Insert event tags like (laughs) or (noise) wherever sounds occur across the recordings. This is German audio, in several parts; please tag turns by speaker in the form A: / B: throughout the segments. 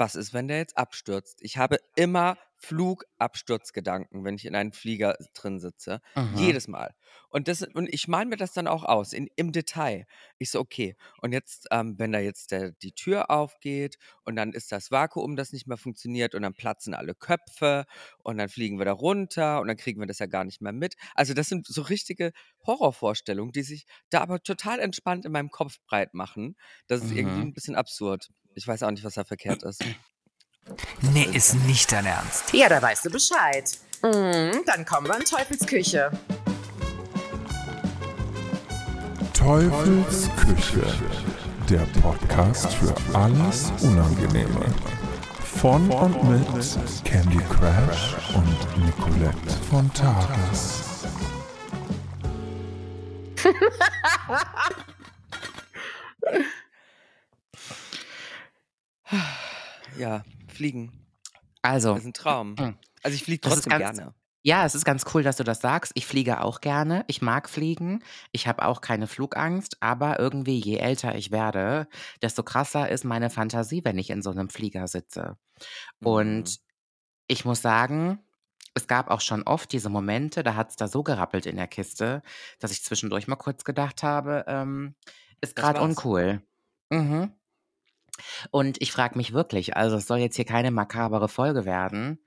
A: was ist, wenn der jetzt abstürzt? Ich habe immer Flugabsturzgedanken, wenn ich in einem Flieger drin sitze.
B: Mhm.
A: Jedes Mal. Und, das, und ich male mir das dann auch aus, in, im Detail. Ich so, okay, und jetzt, ähm, wenn da jetzt der, die Tür aufgeht und dann ist das Vakuum, das nicht mehr funktioniert und dann platzen alle Köpfe und dann fliegen wir da runter und dann kriegen wir das ja gar nicht mehr mit. Also das sind so richtige Horrorvorstellungen, die sich da aber total entspannt in meinem Kopf breit machen. Das ist irgendwie
B: Mhm.
A: ein bisschen absurd. Ich weiß auch nicht, was da verkehrt ist.
C: Nee, ist nicht dein Ernst.
D: Ja, da weißt du Bescheid. Mhm, dann kommen wir in Teufelsküche.
E: Teufels Küche, der Podcast für alles Unangenehme. Von und mit Candy Crash und Nicolette von Tages. (laughs)
A: Ja, fliegen.
B: Also,
A: Das ist ein Traum.
B: Mhm.
A: Also ich fliege trotzdem
B: ganz-
A: gerne.
B: ja, es ist ganz cool, dass du das sagst. Ich fliege auch gerne. Ich mag fliegen. Ich habe auch keine Flugangst. Aber irgendwie, je älter ich werde, desto krasser ist meine Fantasie, wenn ich in so einem Flieger sitze.
A: Mhm.
B: Und ich muss sagen, es gab auch schon oft diese Momente, da hat es da so gerappelt in der Kiste, dass ich zwischendurch mal kurz gedacht habe, ähm, ist gerade uncool. Mhm. Und ich frage mich wirklich, also es soll jetzt hier keine makabere Folge werden,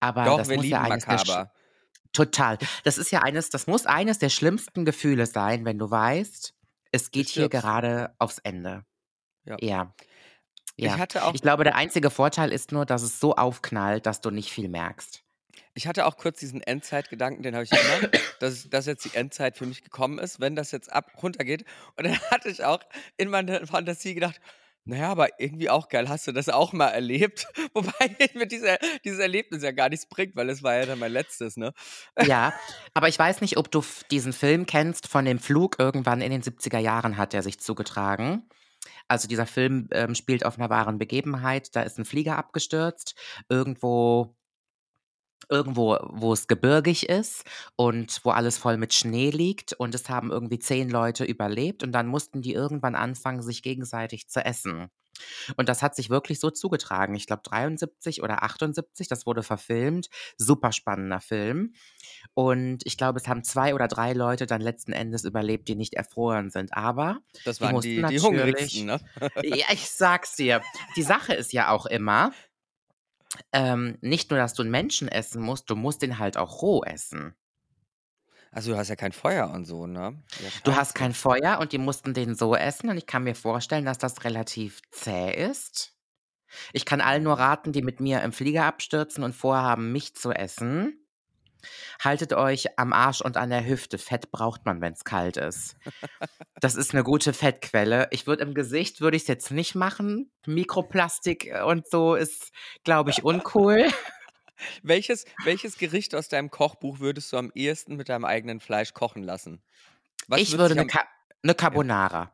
B: aber
A: Doch,
B: das
A: wir
B: muss ja
A: lieben
B: eines der sch-
A: makaber.
B: Total. Das ist ja eines, das muss eines der schlimmsten Gefühle sein, wenn du weißt, es geht hier gerade aufs Ende.
A: Ja.
B: Ja.
A: Ich
B: Ja.
A: hatte auch
B: Ich glaube, der einzige Vorteil ist nur, dass es so aufknallt, dass du nicht viel merkst.
A: Ich hatte auch kurz diesen Endzeitgedanken, den habe ich immer, dass, dass jetzt die Endzeit für mich gekommen ist, wenn das jetzt ab runtergeht. Und dann (laughs) hatte ich auch in meiner Fantasie gedacht, naja, aber irgendwie auch geil, hast du das auch mal erlebt? (laughs) Wobei mir diese, dieses Erlebnis ja gar nichts bringt, weil es war ja dann mein letztes, ne?
B: Ja, aber ich weiß nicht, ob du diesen Film kennst von dem Flug. Irgendwann in den 70er Jahren hat er sich zugetragen. Also dieser Film ähm, spielt auf einer wahren Begebenheit. Da ist ein Flieger abgestürzt, irgendwo, irgendwo, wo es gebirgig ist und wo alles voll mit Schnee liegt. Und es haben irgendwie zehn Leute überlebt und dann mussten die irgendwann anfangen, sich gegenseitig zu essen. Und das hat sich wirklich so zugetragen. Ich glaube 73 oder 78, das wurde verfilmt. Super spannender Film. Und ich glaube, es haben zwei oder drei Leute dann letzten Endes überlebt, die nicht erfroren sind. Aber
A: Das
B: Die
A: waren
B: mussten
A: die, die
B: natürlich-
A: hungrigsten, ne?
B: ja, ich sag's dir. Die Sache ist ja auch immer, ähm, nicht nur, dass du einen Menschen essen musst, du musst den halt auch roh essen.
A: Also du hast ja kein Feuer und so, ne? Ja,
B: Du hast kein Feuer und die mussten den so essen und ich kann mir vorstellen, dass das relativ zäh ist. Ich kann allen nur raten, die mit mir im Flieger abstürzen und vorhaben, mich zu essen. Haltet euch am Arsch und an der Hüfte. Fett braucht man, wenn es kalt ist. Das ist eine gute Fettquelle. Ich würde im Gesicht würde ich es jetzt nicht machen. Mikroplastik äh, und so ist, glaube ich, uncool. (laughs)
A: Welches, welches Gericht aus deinem Kochbuch würdest du am ehesten mit deinem eigenen Fleisch kochen lassen? Was
B: ich würde eine, Ka eine Carbonara.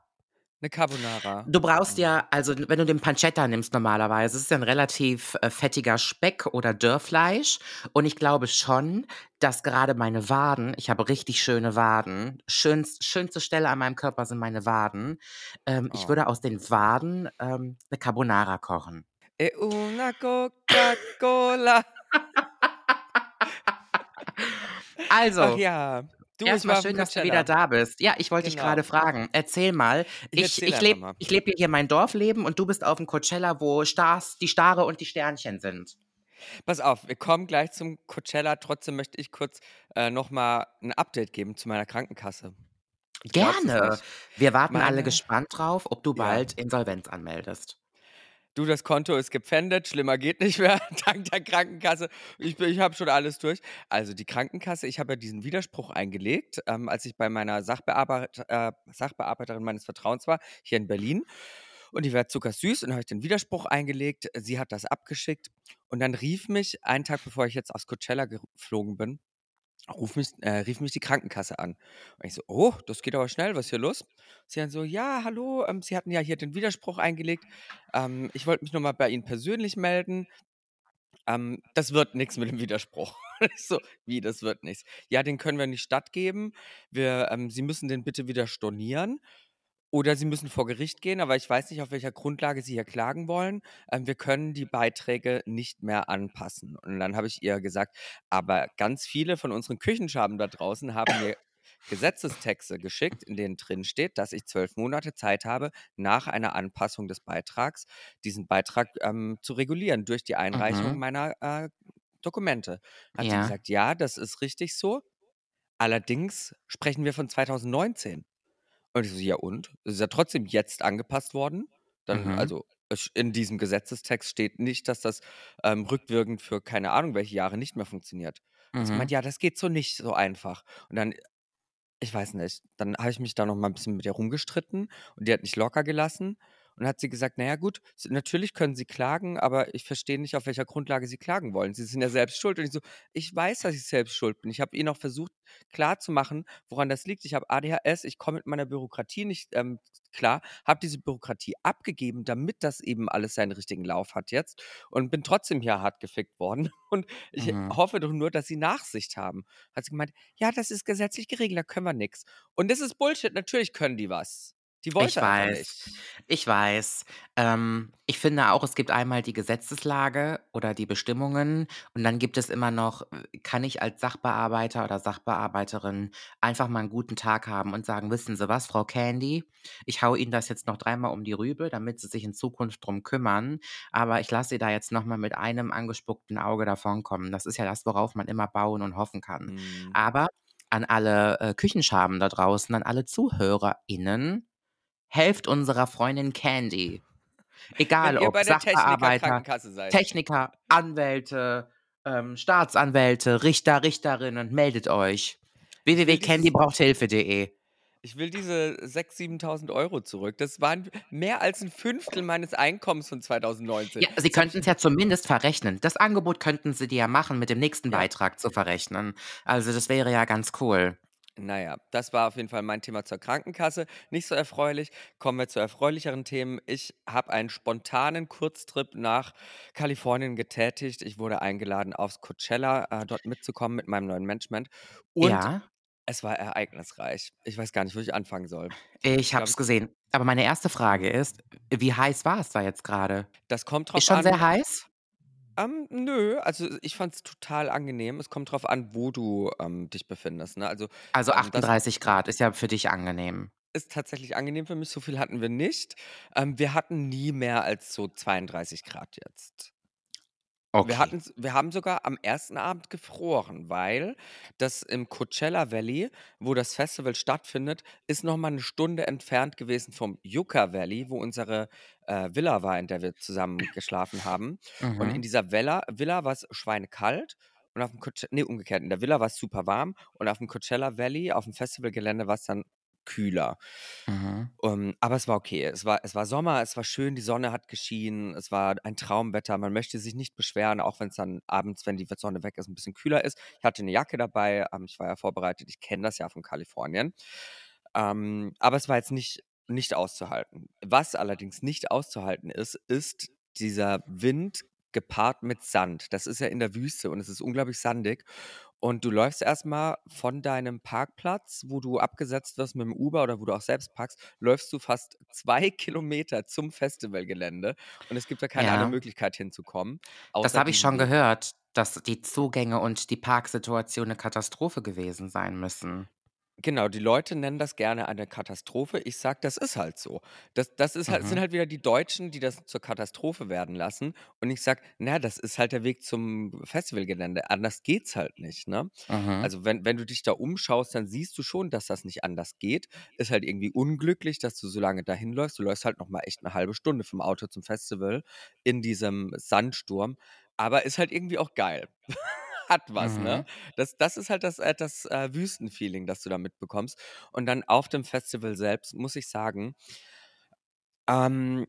A: Eine Carbonara.
B: Du brauchst ja, also wenn du den Pancetta nimmst normalerweise, es ist ja ein relativ äh, fettiger Speck oder Dörrfleisch. Und ich glaube schon, dass gerade meine Waden, ich habe richtig schöne Waden, schönst, schönste Stelle an meinem Körper sind meine Waden. Ähm, Ich
A: Oh.
B: würde aus den Waden ähm, eine Carbonara kochen.
A: E una Coca-Cola. (laughs)
B: Also,
A: Ach ja. Du, ich
B: erstmal schön, dass du wieder da bist. Ja, ich wollte dich
A: Genau.
B: gerade fragen. Erzähl mal.
A: Ich
B: Ich, ich, lebe ich leb hier mein Dorfleben und du bist auf dem Coachella, wo Stars, die Stare und die Sternchen sind.
A: Pass auf, wir kommen gleich zum Coachella. Trotzdem möchte ich kurz äh, nochmal ein Update geben zu meiner Krankenkasse. es
B: Gerne. Wir warten alle
A: Meine-
B: gespannt drauf, ob du
A: Ja.
B: bald Insolvenz anmeldest.
A: Du, das Konto ist gepfändet, schlimmer geht nicht mehr, (laughs) dank der Krankenkasse. Ich, ich habe schon alles durch. Also die Krankenkasse, ich habe ja diesen Widerspruch eingelegt, ähm, als ich bei meiner Sachbearbeit äh, Sachbearbeiterin meines Vertrauens war, hier in Berlin. Und die war zuckersüß und habe ich den Widerspruch eingelegt. Sie hat das abgeschickt und dann rief mich, einen Tag bevor ich jetzt aus Coachella geflogen bin, ruf mich, äh, rief mich die Krankenkasse an. Und ich so, oh, das geht aber schnell, was ist hier los? Sie dann so, ja, hallo, ähm, Sie hatten ja hier den Widerspruch eingelegt. Ähm, ich wollte mich nochmal bei Ihnen persönlich melden. Ähm, das wird nichts mit dem Widerspruch. (laughs) So, wie, das wird nichts. Ja, den können wir nicht stattgeben. Wir, ähm, Sie müssen den bitte wieder stornieren. Oder sie müssen vor Gericht gehen, aber ich weiß nicht, auf welcher Grundlage sie hier klagen wollen. Ähm, wir können die Beiträge nicht mehr anpassen. Und dann habe ich ihr gesagt, aber ganz viele von unseren Küchenschaben da draußen haben mir Gesetzestexte geschickt, in denen drin steht, dass ich zwölf Monate Zeit habe, nach einer Anpassung des Beitrags diesen Beitrag ähm, zu regulieren durch die Einreichung
B: Mhm.
A: meiner äh, Dokumente. Hat sie
B: Ja.
A: gesagt, ja, das ist richtig so. Allerdings sprechen wir von 2019. Und ich so, ja und? Es ist ja trotzdem jetzt angepasst worden. Dann,
B: Mhm.
A: also in diesem Gesetzestext steht nicht, dass das ähm, rückwirkend für keine Ahnung welche Jahre nicht mehr funktioniert.
B: Mhm.
A: meint, ja, das geht so nicht so einfach. Und dann, ich weiß nicht, dann habe ich mich da noch mal ein bisschen mit ihr rumgestritten und die hat nicht locker gelassen. Und hat sie gesagt, naja gut, natürlich können Sie klagen, aber ich verstehe nicht, auf welcher Grundlage Sie klagen wollen. Sie sind ja selbst schuld. Und ich so, ich weiß, dass ich selbst schuld bin. Ich habe Ihnen auch versucht klarzumachen, woran das liegt. Ich habe ADHS, ich komme mit meiner Bürokratie nicht ähm, klar, habe diese Bürokratie abgegeben, damit das eben alles seinen richtigen Lauf hat jetzt und bin trotzdem hier hart gefickt worden. (laughs) Und ich
B: Mhm.
A: hoffe doch nur, dass Sie Nachsicht haben. Hat sie gemeint, ja, das ist gesetzlich geregelt, da können wir nichts. Und das ist Bullshit, natürlich können die was. Die
B: Ich
A: wollte einfach
B: weiß.
A: nicht.
B: Ich weiß. Ähm, ich finde auch, es gibt einmal die Gesetzeslage oder die Bestimmungen und dann gibt es immer noch, äh, kann ich als Sachbearbeiter oder Sachbearbeiterin einfach mal einen guten Tag haben und sagen, wissen Sie was, Frau Candy, ich hau Ihnen das jetzt noch dreimal um die Rübe, damit Sie sich in Zukunft drum kümmern, aber ich lasse Sie da jetzt noch mal mit einem angespuckten Auge davonkommen. Das ist ja das, worauf man immer bauen und hoffen kann.
A: Mhm.
B: Aber an alle äh, Küchenschaben da draußen, an alle ZuhörerInnen, helft unserer Freundin Candy. Egal ob
A: Techniker
B: Sachbearbeiter,
A: seid.
B: Techniker, Anwälte, ähm, Staatsanwälte, Richter, Richterinnen, meldet euch. Www.candybrauchthilfe.de.
A: ich will diese 6.000, 7.000 Euro zurück. Das waren mehr als ein Fünftel meines Einkommens von 2019.
B: Ja, Sie könnten es ja zumindest verrechnen. Das Angebot könnten Sie dir ja machen, mit dem nächsten
A: ja.
B: Beitrag zu verrechnen. Also das wäre ja ganz cool.
A: Naja, das war auf jeden Fall mein Thema zur Krankenkasse. Nicht so erfreulich. Kommen wir zu erfreulicheren Themen. Ich habe einen spontanen Kurztrip nach Kalifornien getätigt. Ich wurde eingeladen, aufs Coachella äh, dort mitzukommen mit meinem neuen Management. Und
B: Ja,
A: es war ereignisreich. Ich weiß gar nicht, wo ich anfangen soll.
B: ich
A: Ich
B: hab's
A: glaube,
B: gesehen. Aber meine erste Frage ist, wie heiß war es da jetzt gerade?
A: das kommt
B: Ist
A: drauf
B: schon sehr
A: an.
B: heiß?
A: Ähm, nö, also ich fand es total angenehm. Es kommt drauf an, wo du ähm, dich befindest. Ne? Also
B: Also
A: ähm, das
B: 38 Grad ist ja für dich angenehm.
A: ist tatsächlich angenehm für mich. So viel hatten wir nicht. Ähm, wir hatten nie mehr als so 32 Grad jetzt. Wir,
B: Okay.
A: hatten, wir haben sogar am ersten Abend gefroren, weil das im Coachella Valley, wo das Festival stattfindet, ist nochmal eine Stunde entfernt gewesen vom Yucca Valley, wo unsere äh, Villa war, in der wir zusammen geschlafen haben. Und in
B: Mhm.
A: dieser Villa, Villa war es schweinekalt und auf dem Coachella, nee, umgekehrt, in der Villa war es super warm und auf dem Coachella Valley, auf dem Festivalgelände war es dann kühler.
B: Mhm.
A: Ähm, aber es war okay. Es war, es war Sommer, es war schön, die Sonne hat geschienen, es war ein Traumwetter. Man möchte sich nicht beschweren, auch wenn es dann abends, wenn die Sonne weg ist, ein bisschen kühler ist. Ich hatte eine Jacke dabei, ähm, ich war ja vorbereitet, ich kenne das ja von Kalifornien. Ähm, aber es war jetzt nicht, nicht auszuhalten. Was allerdings nicht auszuhalten ist, ist dieser Wind gepaart mit Sand. Das ist ja in der Wüste und es ist unglaublich sandig. Und du läufst erstmal von deinem Parkplatz, wo du abgesetzt wirst mit dem Uber oder wo du auch selbst parkst, läufst du fast (laughs) zwei Kilometer zum Festivalgelände. Und es gibt ja keine andere
B: Ja.
A: Möglichkeit hinzukommen,
B: Das habe ich schon gehört, dass die Zugänge und die Parksituation eine Katastrophe gewesen sein müssen.
A: Genau, die Leute nennen das gerne eine Katastrophe. Ich sag, das ist halt so. Das, das ist halt, sind
B: Mhm.
A: halt wieder die Deutschen, die das zur Katastrophe werden lassen. Und ich sag, na, das ist halt der Weg zum Festivalgelände. Anders geht's halt nicht, ne?
B: Mhm.
A: Also wenn, wenn du dich da umschaust, dann siehst du schon, dass das nicht anders geht. Ist halt irgendwie unglücklich, dass du so lange dahin läufst. Du läufst halt noch mal echt eine halbe Stunde vom Auto zum Festival in diesem Sandsturm. Aber ist halt irgendwie auch geil. Hat was, ne?
B: Mhm.
A: Das, das ist halt das, äh, das äh, Wüstenfeeling, das du da mitbekommst. Und dann auf dem Festival selbst muss ich sagen, ähm,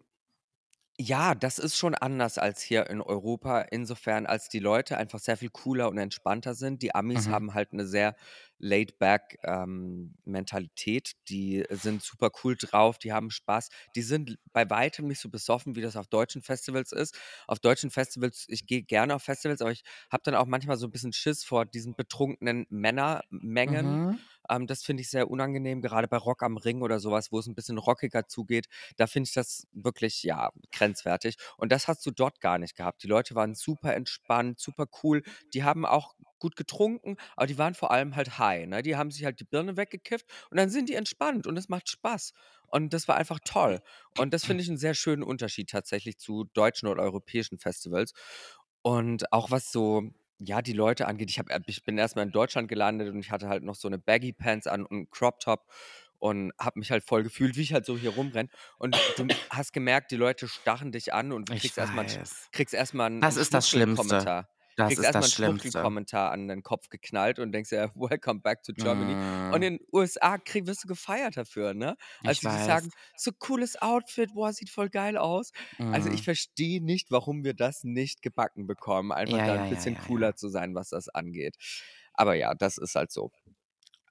A: ja, das ist schon anders als hier in Europa, insofern, als die Leute einfach sehr viel cooler und entspannter sind. Die Amis
B: Mhm.
A: haben halt eine sehr laid-back ähm, Mentalität. Die sind super cool drauf, die haben Spaß. Die sind bei weitem nicht so besoffen, wie das auf deutschen Festivals ist. Auf deutschen Festivals, ich gehe gerne auf Festivals, aber ich habe dann auch manchmal so ein bisschen Schiss vor diesen betrunkenen Männermengen.
B: Mhm.
A: Ähm, das finde ich sehr unangenehm, gerade bei Rock am Ring oder sowas, wo es ein bisschen rockiger zugeht. Da finde ich das wirklich, ja, grenzwertig. Und das hast du dort gar nicht gehabt. Die Leute waren super entspannt, super cool. Die haben auch gut getrunken, aber die waren vor allem halt high. Ne? Die haben sich halt die Birne weggekifft und dann sind die entspannt und es macht Spaß. Und das war einfach toll. Und das finde ich einen sehr schönen Unterschied tatsächlich zu deutschen oder europäischen Festivals. Und auch was so, ja, die Leute angeht, ich, hab, ich bin erstmal in Deutschland gelandet und ich hatte halt noch so eine Baggy Pants an und einen Crop Top und habe mich halt voll gefühlt, wie ich halt so hier rumrenne. Und du hast gemerkt, die Leute stachen dich an und du
B: Ich
A: kriegst erstmal kriegst erstmal einen,
B: Das
A: einen
B: ist das Schlimmste. Das
A: Kriegst erstmal einen. Schwuchtelkommentar an den Kopf geknallt und denkst ja, (laughs) welcome back to Germany. Und
B: Mm,
A: in den USA krieg, wirst du gefeiert dafür, ne? Als
B: ich
A: die sagen, so cooles Outfit, boah, sieht voll geil aus. Also ich
B: Mm.
A: verstehe nicht, warum wir das nicht gebacken bekommen, einfach
B: Ja,
A: da ein
B: ja,
A: bisschen
B: ja.
A: cooler zu sein, was das angeht. Aber ja, das ist halt so.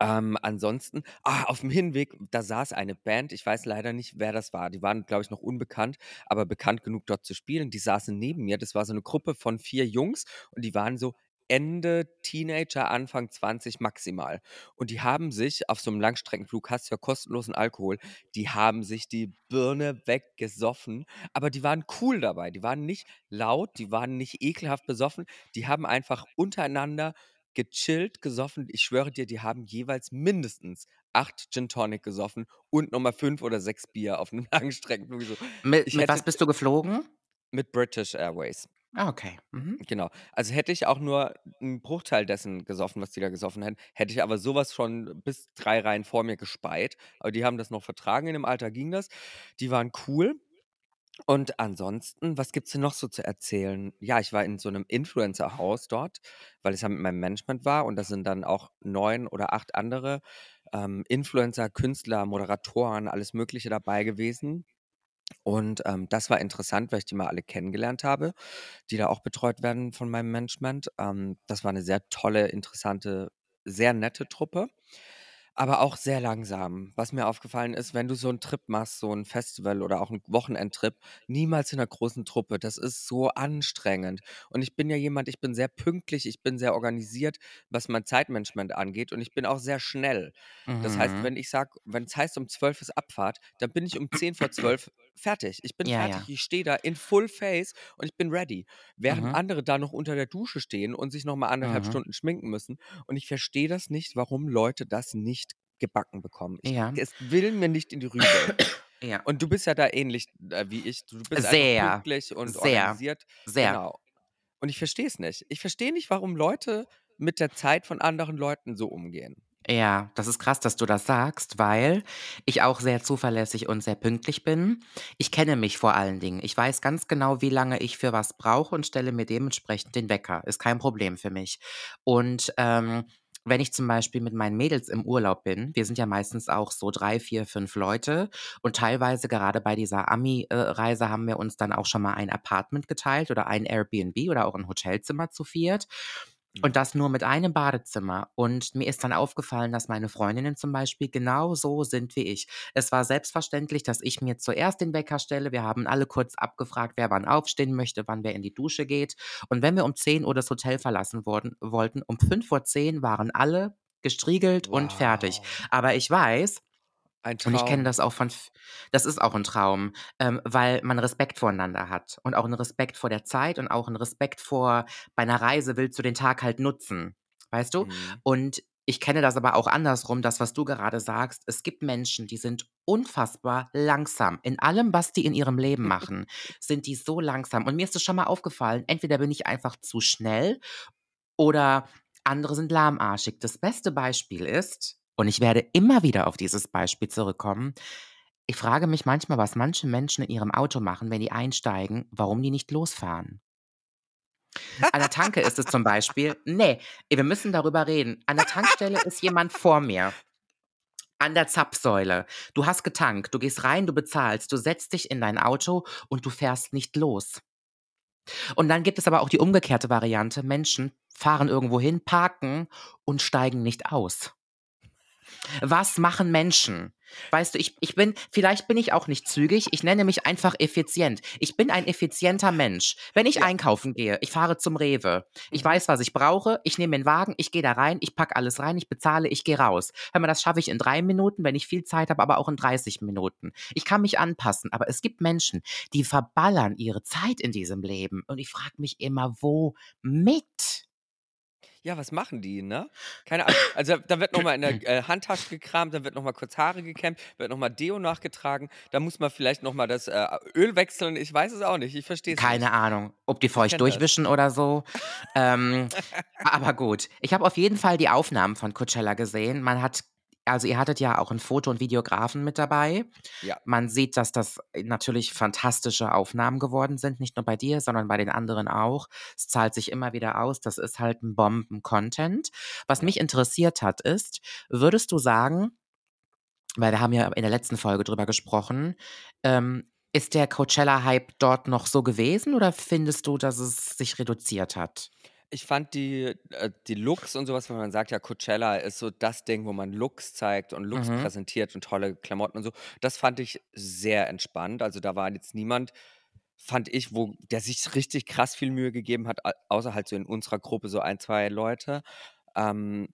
A: Ähm, ansonsten, ah, auf dem Hinweg, da saß eine Band, ich weiß leider nicht, wer das war. Die waren, glaube ich, noch unbekannt, aber bekannt genug dort zu spielen. Die saßen neben mir. Das war so eine Gruppe von vier Jungs und die waren so Ende Teenager, Anfang 20 maximal. Und die haben sich auf so einem Langstreckenflug, hast ja kostenlosen Alkohol, die haben sich die Birne weggesoffen, aber die waren cool dabei. Die waren nicht laut, die waren nicht ekelhaft besoffen, die haben einfach untereinander gechillt gesoffen. Ich schwöre dir, die haben jeweils mindestens acht Gin Tonic gesoffen und nochmal fünf oder sechs Bier auf einem (laughs) Langstreckenflug. So,
B: Mit, mit was bist du geflogen?
A: mit British Airways.
B: Ah, okay. Mhm.
A: Genau. Also hätte ich auch nur einen Bruchteil dessen gesoffen, was die da gesoffen hätten, hätte ich aber sowas schon bis drei Reihen vor mir gespeit. Aber die haben das noch vertragen, in dem Alter ging das. Die waren cool. Und ansonsten, was gibt's denn noch so zu erzählen? Ja, ich war in so einem Influencer-Haus dort, weil es ja mit meinem Management war und da sind dann auch neun oder acht andere ähm, Influencer, Künstler, Moderatoren, alles Mögliche dabei gewesen. Und ähm, das war interessant, weil ich die mal alle kennengelernt habe, die da auch betreut werden von meinem Management. Ähm, das war eine sehr tolle, interessante, sehr nette Truppe, aber auch sehr langsam. Was mir aufgefallen ist, wenn du so einen Trip machst, so ein Festival oder auch einen Wochenendtrip, niemals in einer großen Truppe. Das ist so anstrengend. Und ich bin ja jemand, ich bin sehr pünktlich, ich bin sehr organisiert, was mein Zeitmanagement angeht und ich bin auch sehr schnell. Das heißt,
B: Mhm.
A: wenn ich sage, wenn es heißt, um 12 ist Abfahrt, dann bin ich um 10 vor 12 fertig. Ich bin
B: Ja,
A: fertig,
B: ja.
A: ich stehe da in Full Face und ich bin ready. Während
B: Mhm.
A: andere da noch unter der Dusche stehen und sich nochmal anderthalb
B: Mhm.
A: Stunden schminken müssen. Und ich verstehe das nicht, warum Leute das nicht gebacken bekommen. Ich,
B: Ja.
A: es will mir nicht in die Rübe.
B: Ja.
A: Und du bist ja da ähnlich äh, wie ich. Du bist
B: Sehr.
A: pünktlich und
B: Sehr.
A: organisiert.
B: Sehr.
A: Genau. Und ich verstehe es nicht. Ich verstehe nicht, warum Leute mit der Zeit von anderen Leuten so umgehen.
B: Ja, das ist krass, dass du das sagst, weil ich auch sehr zuverlässig und sehr pünktlich bin. Ich kenne mich vor allen Dingen. Ich weiß ganz genau, wie lange ich für was brauche und stelle mir dementsprechend den Wecker. Ist kein Problem für mich. Und ähm, wenn ich zum Beispiel mit meinen Mädels im Urlaub bin, wir sind ja meistens auch so drei, vier, fünf Leute und teilweise gerade bei dieser Ami-Reise haben wir uns dann auch schon mal ein Apartment geteilt oder ein Airbnb oder auch ein Hotelzimmer zu viert. Und das nur mit einem Badezimmer. Und mir ist dann aufgefallen, dass meine Freundinnen zum Beispiel genau so sind wie ich. Es war selbstverständlich, dass ich mir zuerst den Wecker stelle. Wir haben alle kurz abgefragt, wer wann aufstehen möchte, wann wer in die Dusche geht. Und wenn wir um 10 Uhr das Hotel verlassen wurden, wollten, um 5 vor 10 waren alle gestriegelt und fertig.
A: Wow.
B: Aber ich weiß,
A: Ein
B: und ich kenne
A: Traum.
B: das auch von, das ist auch ein Traum, ähm, weil man Respekt voreinander hat und auch einen Respekt vor der Zeit und auch einen Respekt vor, bei einer Reise willst du den Tag halt nutzen, weißt du?
A: Mhm.
B: Und ich kenne das aber auch andersrum, das, was du gerade sagst. Es gibt Menschen, die sind unfassbar langsam. In allem, was die in ihrem Leben machen, (laughs) sind die so langsam. Und mir ist es schon mal aufgefallen, entweder bin ich einfach zu schnell oder andere sind lahmarschig. Das beste Beispiel ist, und ich werde immer wieder auf dieses Beispiel zurückkommen, ich frage mich manchmal, was manche Menschen in ihrem Auto machen, wenn die einsteigen, warum die nicht losfahren. An der Tanke ist es zum Beispiel, nee, wir müssen darüber reden. An der Tankstelle ist jemand vor mir. An der Zapfsäule. Du hast getankt, du gehst rein, du bezahlst, du setzt dich in dein Auto und du fährst nicht los. Und dann gibt es aber auch die umgekehrte Variante. Menschen fahren irgendwo hin, parken und steigen nicht aus. Was machen Menschen? Weißt du, ich, ich bin, vielleicht bin ich auch nicht zügig, ich nenne mich einfach effizient. Ich bin ein effizienter Mensch. Wenn ich
A: Ja.
B: einkaufen gehe, ich fahre zum Rewe, ich
A: Mhm.
B: weiß, was ich brauche, ich nehme den Wagen, ich gehe da rein, ich packe alles rein, ich bezahle, ich gehe raus. Hör mal, das schaffe ich in drei Minuten, wenn ich viel Zeit habe, aber auch in 30 Minuten. Ich kann mich anpassen, aber es gibt Menschen, die verballern ihre Zeit in diesem Leben. Und ich frage mich immer, womit?
A: Ja, was machen die, ne? Keine Ahnung. Also da wird nochmal in der äh, Handtasche gekramt, dann wird nochmal kurz Haare gekämmt, wird nochmal Deo nachgetragen. Da muss man vielleicht nochmal das äh, Öl wechseln. Ich weiß es auch nicht. Ich verstehe es
B: Keine
A: nicht.
B: Ahnung, ob die feucht
A: kenn das.
B: durchwischen oder so. ähm, aber gut. Ich habe auf jeden Fall die Aufnahmen von Coachella gesehen. Man hat, also ihr hattet ja auch einen Foto- und Videografen mit dabei.
A: Ja.
B: Man sieht, dass das natürlich fantastische Aufnahmen geworden sind, nicht nur bei dir, sondern bei den anderen auch. Es zahlt sich immer wieder aus. Das ist halt ein Bomben-Content. Was mich interessiert hat, ist, würdest du sagen, weil wir haben ja in der letzten Folge drüber gesprochen, ähm, ist der Coachella-Hype dort noch so gewesen oder findest du, dass es sich reduziert hat?
A: Ich fand die, äh, die Looks und sowas, wenn man sagt, ja, Coachella ist so das Ding, wo man Looks zeigt und Looks
B: Mhm.
A: präsentiert und tolle Klamotten und so. Das fand ich sehr entspannt. Also da war jetzt niemand, fand ich, wo der sich richtig krass viel Mühe gegeben hat, au- außer halt so in unserer Gruppe so ein, zwei Leute. Ähm,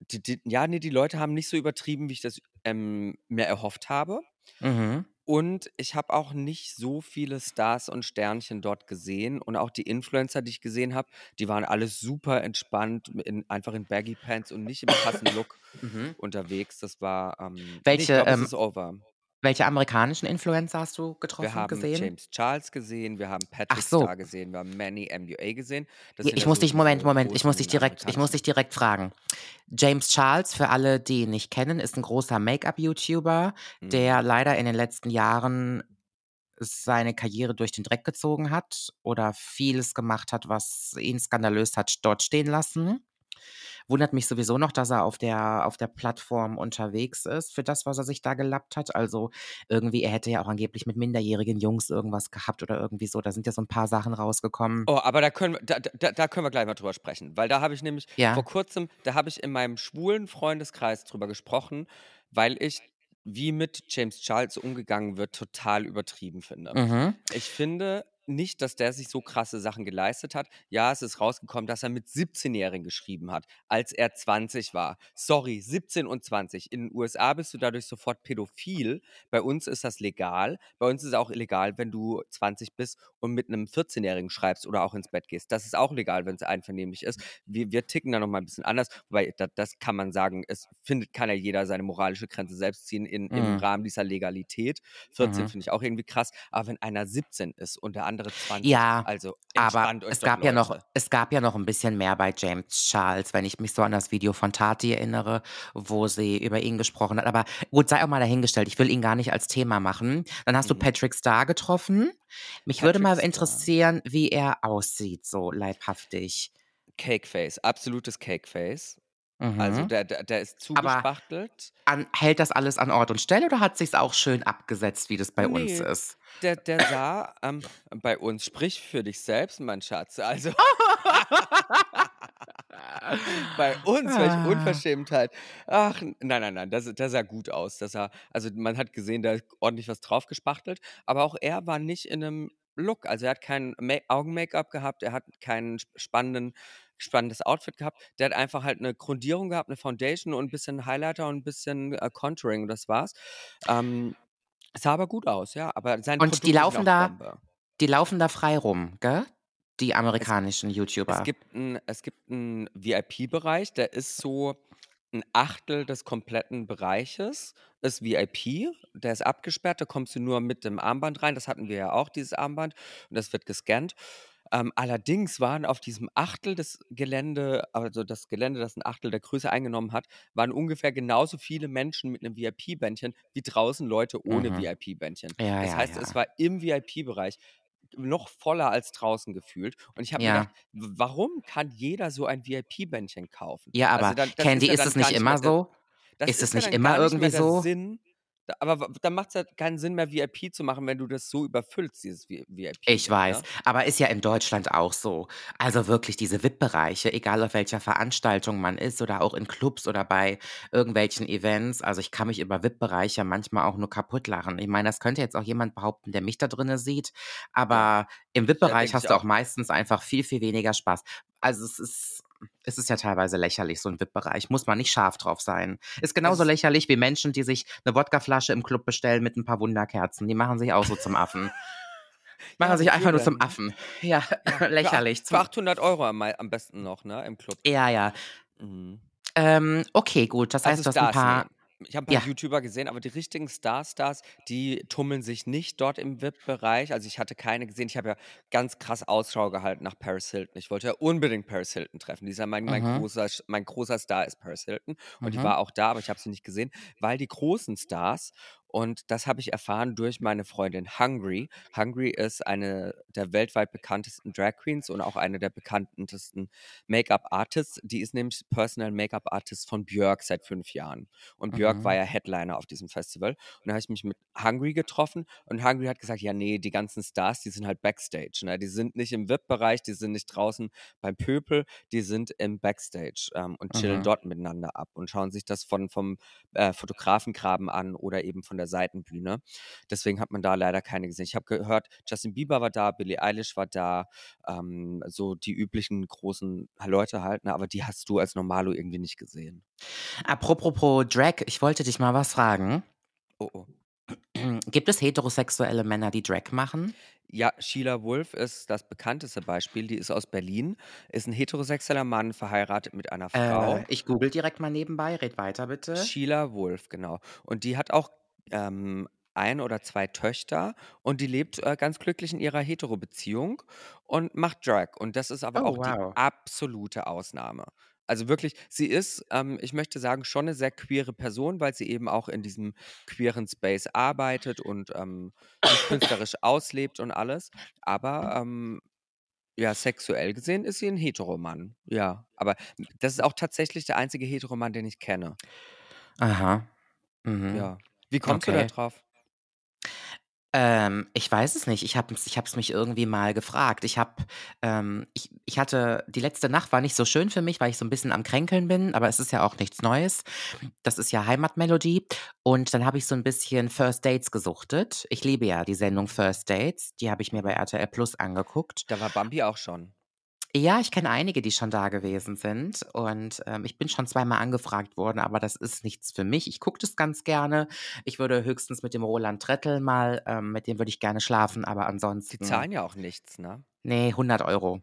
A: die, die, ja, nee, die Leute haben nicht so übertrieben, wie ich das ähm, mir erhofft habe.
B: Mhm.
A: Und ich habe auch nicht so viele Stars und Sternchen dort gesehen. Und auch die Influencer, die ich gesehen habe, die waren alle super entspannt, in, einfach in Baggy Pants und nicht im krassen Look (coughs)
B: Mhm.
A: unterwegs. Das war. Ähm, nee, ich
B: Welche,
A: es
B: ähm,
A: ist over.
B: Welche amerikanischen Influencer hast du getroffen,
A: Wir haben
B: gesehen?
A: James Charles gesehen, wir haben
B: Ach
A: Patrick
B: so.
A: Star gesehen, wir haben Manny MUA gesehen. Das sind
B: Ich
A: ja
B: muss
A: so
B: dich, Moment,
A: diese
B: Moment, ich muss dich
A: großen
B: direkt, ich muss dich direkt fragen. James Charles, für alle, die ihn nicht kennen, ist ein großer Make-up-YouTuber,
A: Mhm.
B: der leider in den letzten Jahren seine Karriere durch den Dreck gezogen hat oder vieles gemacht hat, was ihn skandalös hat dort stehen lassen. Wundert mich sowieso noch, dass er auf der, auf der Plattform unterwegs ist für das, was er sich da gelappt hat. Also irgendwie, er hätte ja auch angeblich mit minderjährigen Jungs irgendwas gehabt oder irgendwie so. Da sind ja so ein paar Sachen rausgekommen.
A: Oh, aber da können, wir, da, da, da können wir gleich mal drüber sprechen, weil da habe ich nämlich vor
B: Ja.
A: kurzem, da habe ich in meinem schwulen Freundeskreis drüber gesprochen, weil ich, wie mit James Charles umgegangen wird, total übertrieben finde.
B: Mhm.
A: Ich finde nicht, dass der sich so krasse Sachen geleistet hat. Ja, es ist rausgekommen, dass er mit 17-Jährigen geschrieben hat, als er 20 war. Sorry, 17 und 20. In den USA bist du dadurch sofort pädophil. Bei uns ist das legal. Bei uns ist es auch illegal, wenn du 20 bist und mit einem 14-Jährigen schreibst oder auch ins Bett gehst. Das ist auch legal, wenn es einvernehmlich ist. Wir, wir ticken da nochmal ein bisschen anders, wobei das, das kann man sagen, es findet, kann ja jeder seine moralische Grenze selbst ziehen in, im
B: Mhm.
A: Rahmen dieser Legalität. 14
B: Mhm.
A: finde ich auch irgendwie krass. Aber wenn einer 17 ist und der andere 20,
B: Ja,
A: also
B: aber es gab ja noch,
A: Leute.
B: es gab ja noch ein bisschen mehr bei James Charles, wenn ich mich so an das Video von Tati erinnere, wo sie über ihn gesprochen hat. Aber gut, sei auch mal dahingestellt. Ich will ihn gar nicht als Thema machen. Dann hast du
A: Mhm.
B: Patrick Star getroffen. Mich würde
A: Patrick
B: mal
A: Star.
B: interessieren, wie er aussieht, so leibhaftig.
A: Cakeface, absolutes Cakeface. Also
B: Mhm.
A: der, der, der ist zugespachtelt.
B: an, hält das alles an Ort und Stelle oder hat sich's auch schön abgesetzt, wie das bei uns
A: Nee,
B: ist?
A: der, der sah ähm, bei uns, sprich für dich selbst, mein Schatz. Also (laughs) bei (laughs) uns, welche
B: Ah.
A: Unverschämtheit. Ach, nein, nein, nein, das, das sah gut aus. Das sah, also man hat gesehen, da ist ordentlich was draufgespachtelt, aber auch er war nicht in einem Look. Also er hat kein Ma- Augen-Make-up gehabt, er hat keinen sp- spannenden, spannendes Outfit gehabt. Der hat einfach halt eine Grundierung gehabt, eine Foundation und ein bisschen Highlighter und ein bisschen äh, Contouring und das war's. Ähm, sah aber gut aus, ja. Aber seine
B: Und die
A: Produkte sind
B: laufen da,
A: Bombe.
B: die laufen da frei rum, gell? Die
A: Es,
B: amerikanischen
A: es
B: YouTuber.
A: gibt einen es gibt 'n VIP-Bereich, der ist so ein Achtel des kompletten Bereiches ist VIP, der ist abgesperrt, da kommst du nur mit dem Armband rein. Das hatten wir ja auch, dieses Armband, und das wird gescannt. Ähm, allerdings waren auf diesem Achtel des Gelände also das Gelände, das ein Achtel der Größe eingenommen hat, waren ungefähr genauso viele Menschen mit einem VIP-Bändchen wie draußen Leute ohne
B: Mhm.
A: VIP-Bändchen.
B: Ja,
A: Das
B: ja,
A: heißt, es
B: ja.
A: war im VIP-Bereich noch voller als draußen gefühlt. Und ich habe mir
B: Ja.
A: gedacht, warum kann jeder so ein VIP-Bändchen kaufen?
B: Ja,
A: Also
B: aber
A: dann das ist
B: Candy,
A: ja
B: ist
A: dann
B: es nicht immer so?
A: das
B: Ist
A: ist
B: es nicht
A: dann
B: immer irgendwie so?
A: Sinn Da, aber dann macht es ja keinen Sinn mehr, VIP zu machen, wenn du das so überfüllst, dieses VIP.
B: Ich weiß,
A: ne?
B: aber ist ja in Deutschland auch so. Also wirklich diese VIP-Bereiche, egal auf welcher Veranstaltung man ist oder auch in Clubs oder bei irgendwelchen Events. Also ich kann mich über VIP-Bereiche manchmal auch nur kaputt lachen. Ich meine, das könnte jetzt auch jemand behaupten, der mich da drinne sieht. Aber im
A: Ja,
B: VIP-Bereich
A: denke
B: hast du auch
A: auch.
B: meistens einfach viel, viel weniger Spaß. Also es ist, es ist ja teilweise lächerlich, so ein VIP-Bereich. Muss man nicht scharf drauf sein. Ist
A: Also
B: genauso
A: es,
B: lächerlich wie Menschen, die sich eine Wodkaflasche im Club bestellen mit ein paar Wunderkerzen. Die machen sich auch so zum Affen. (laughs) Machen
A: ja,
B: sich einfach nur zum? Affen. Ja,
A: Ja, (laughs) für,
B: lächerlich.
A: für
B: Zum,
A: 800 Euro am, am besten noch, ne, im Club.
B: ja, ja.
A: Mhm.
B: Ähm, okay, gut. Das
A: Also
B: heißt, du hast ein
A: Stars, nee. Ich habe ein paar
B: Ja.
A: YouTuber gesehen, aber die richtigen Star-Stars, die tummeln sich nicht dort im VIP-Bereich. Also ich hatte keine gesehen. Ich habe ja ganz krass Ausschau gehalten nach Paris Hilton. Ich wollte ja unbedingt Paris Hilton treffen. Dieser mein, mein
B: Mhm.
A: großer, mein großer Star ist Paris Hilton. Und die
B: Mhm.
A: war auch da, aber ich habe sie nicht gesehen, weil die großen Stars, und das habe ich erfahren durch meine Freundin Hungry. Hungry ist eine der weltweit bekanntesten Drag Queens und auch eine der bekanntesten Make-up-Artists. Die ist nämlich Personal Make-up-Artist von Björk seit fünf Jahren. Und Björk war
B: Mhm.
A: ja Headliner auf diesem Festival. Und da habe ich mich mit Hungry getroffen und Hungry hat gesagt, ja, nee, die ganzen Stars, die sind halt Backstage. Ne? Die sind nicht im VIP-Bereich, die sind nicht draußen beim Pöpel, die sind im Backstage ähm, und chillen
B: Mhm.
A: dort miteinander ab und schauen sich das von, vom äh, Fotografengraben an oder eben von der Seitenbühne. Deswegen hat man da leider keine gesehen. Ich habe gehört, Justin Bieber war da, Billie Eilish war da, ähm, so die üblichen großen Leute halt, ne? aber die hast du als Normalo irgendwie nicht gesehen.
B: Apropos Drag, ich wollte dich mal was fragen.
A: Oh, oh.
B: Gibt es heterosexuelle Männer, die Drag machen?
A: Ja, Sheila Wolf ist das bekannteste Beispiel. Die ist aus Berlin, ist ein heterosexueller Mann, verheiratet mit einer Frau.
B: Äh, ich google direkt mal nebenbei. Red weiter, bitte.
A: Sheila Wolf, genau. Und die hat auch ähm, ein oder zwei Töchter und die lebt äh, ganz glücklich in ihrer Hetero-Beziehung und macht Drag. Und das ist aber
B: Oh,
A: auch die
B: wow.
A: absolute Ausnahme. Also wirklich, sie ist, ähm, ich möchte sagen, schon eine sehr queere Person, weil sie eben auch in diesem queeren Space arbeitet und ähm, sich künstlerisch auslebt und alles. Aber ähm, ja, sexuell gesehen ist sie ein Heteromann. Ja, aber das ist auch tatsächlich der einzige Heteromann, den ich kenne.
B: Aha. Mhm.
A: Ja. Wie kommst du da
B: Okay.
A: drauf?
B: Ähm, ich weiß es nicht. Ich habe es ich hab's mich irgendwie mal gefragt. Ich habe, ähm, ich, ich hatte, die letzte Nacht war nicht so schön für mich, weil ich so ein bisschen am Kränkeln bin, aber es ist ja auch nichts Neues. Das ist ja Heimatmelodie. Und dann habe ich so ein bisschen First Dates gesuchtet. Ich liebe ja die Sendung First Dates. Die habe ich mir bei RTL Plus angeguckt.
A: Da war Bambi auch schon.
B: Ja, ich kenne einige, die schon da gewesen sind. Und ähm, ich bin schon zweimal angefragt worden, aber das ist nichts für mich. Ich gucke das ganz gerne. Ich würde höchstens mit dem Roland Trettel mal, ähm, mit dem würde ich gerne schlafen, aber
A: Die
B: ansonsten,
A: zahlen ja auch nichts, ne?
B: nee, 100 Euro.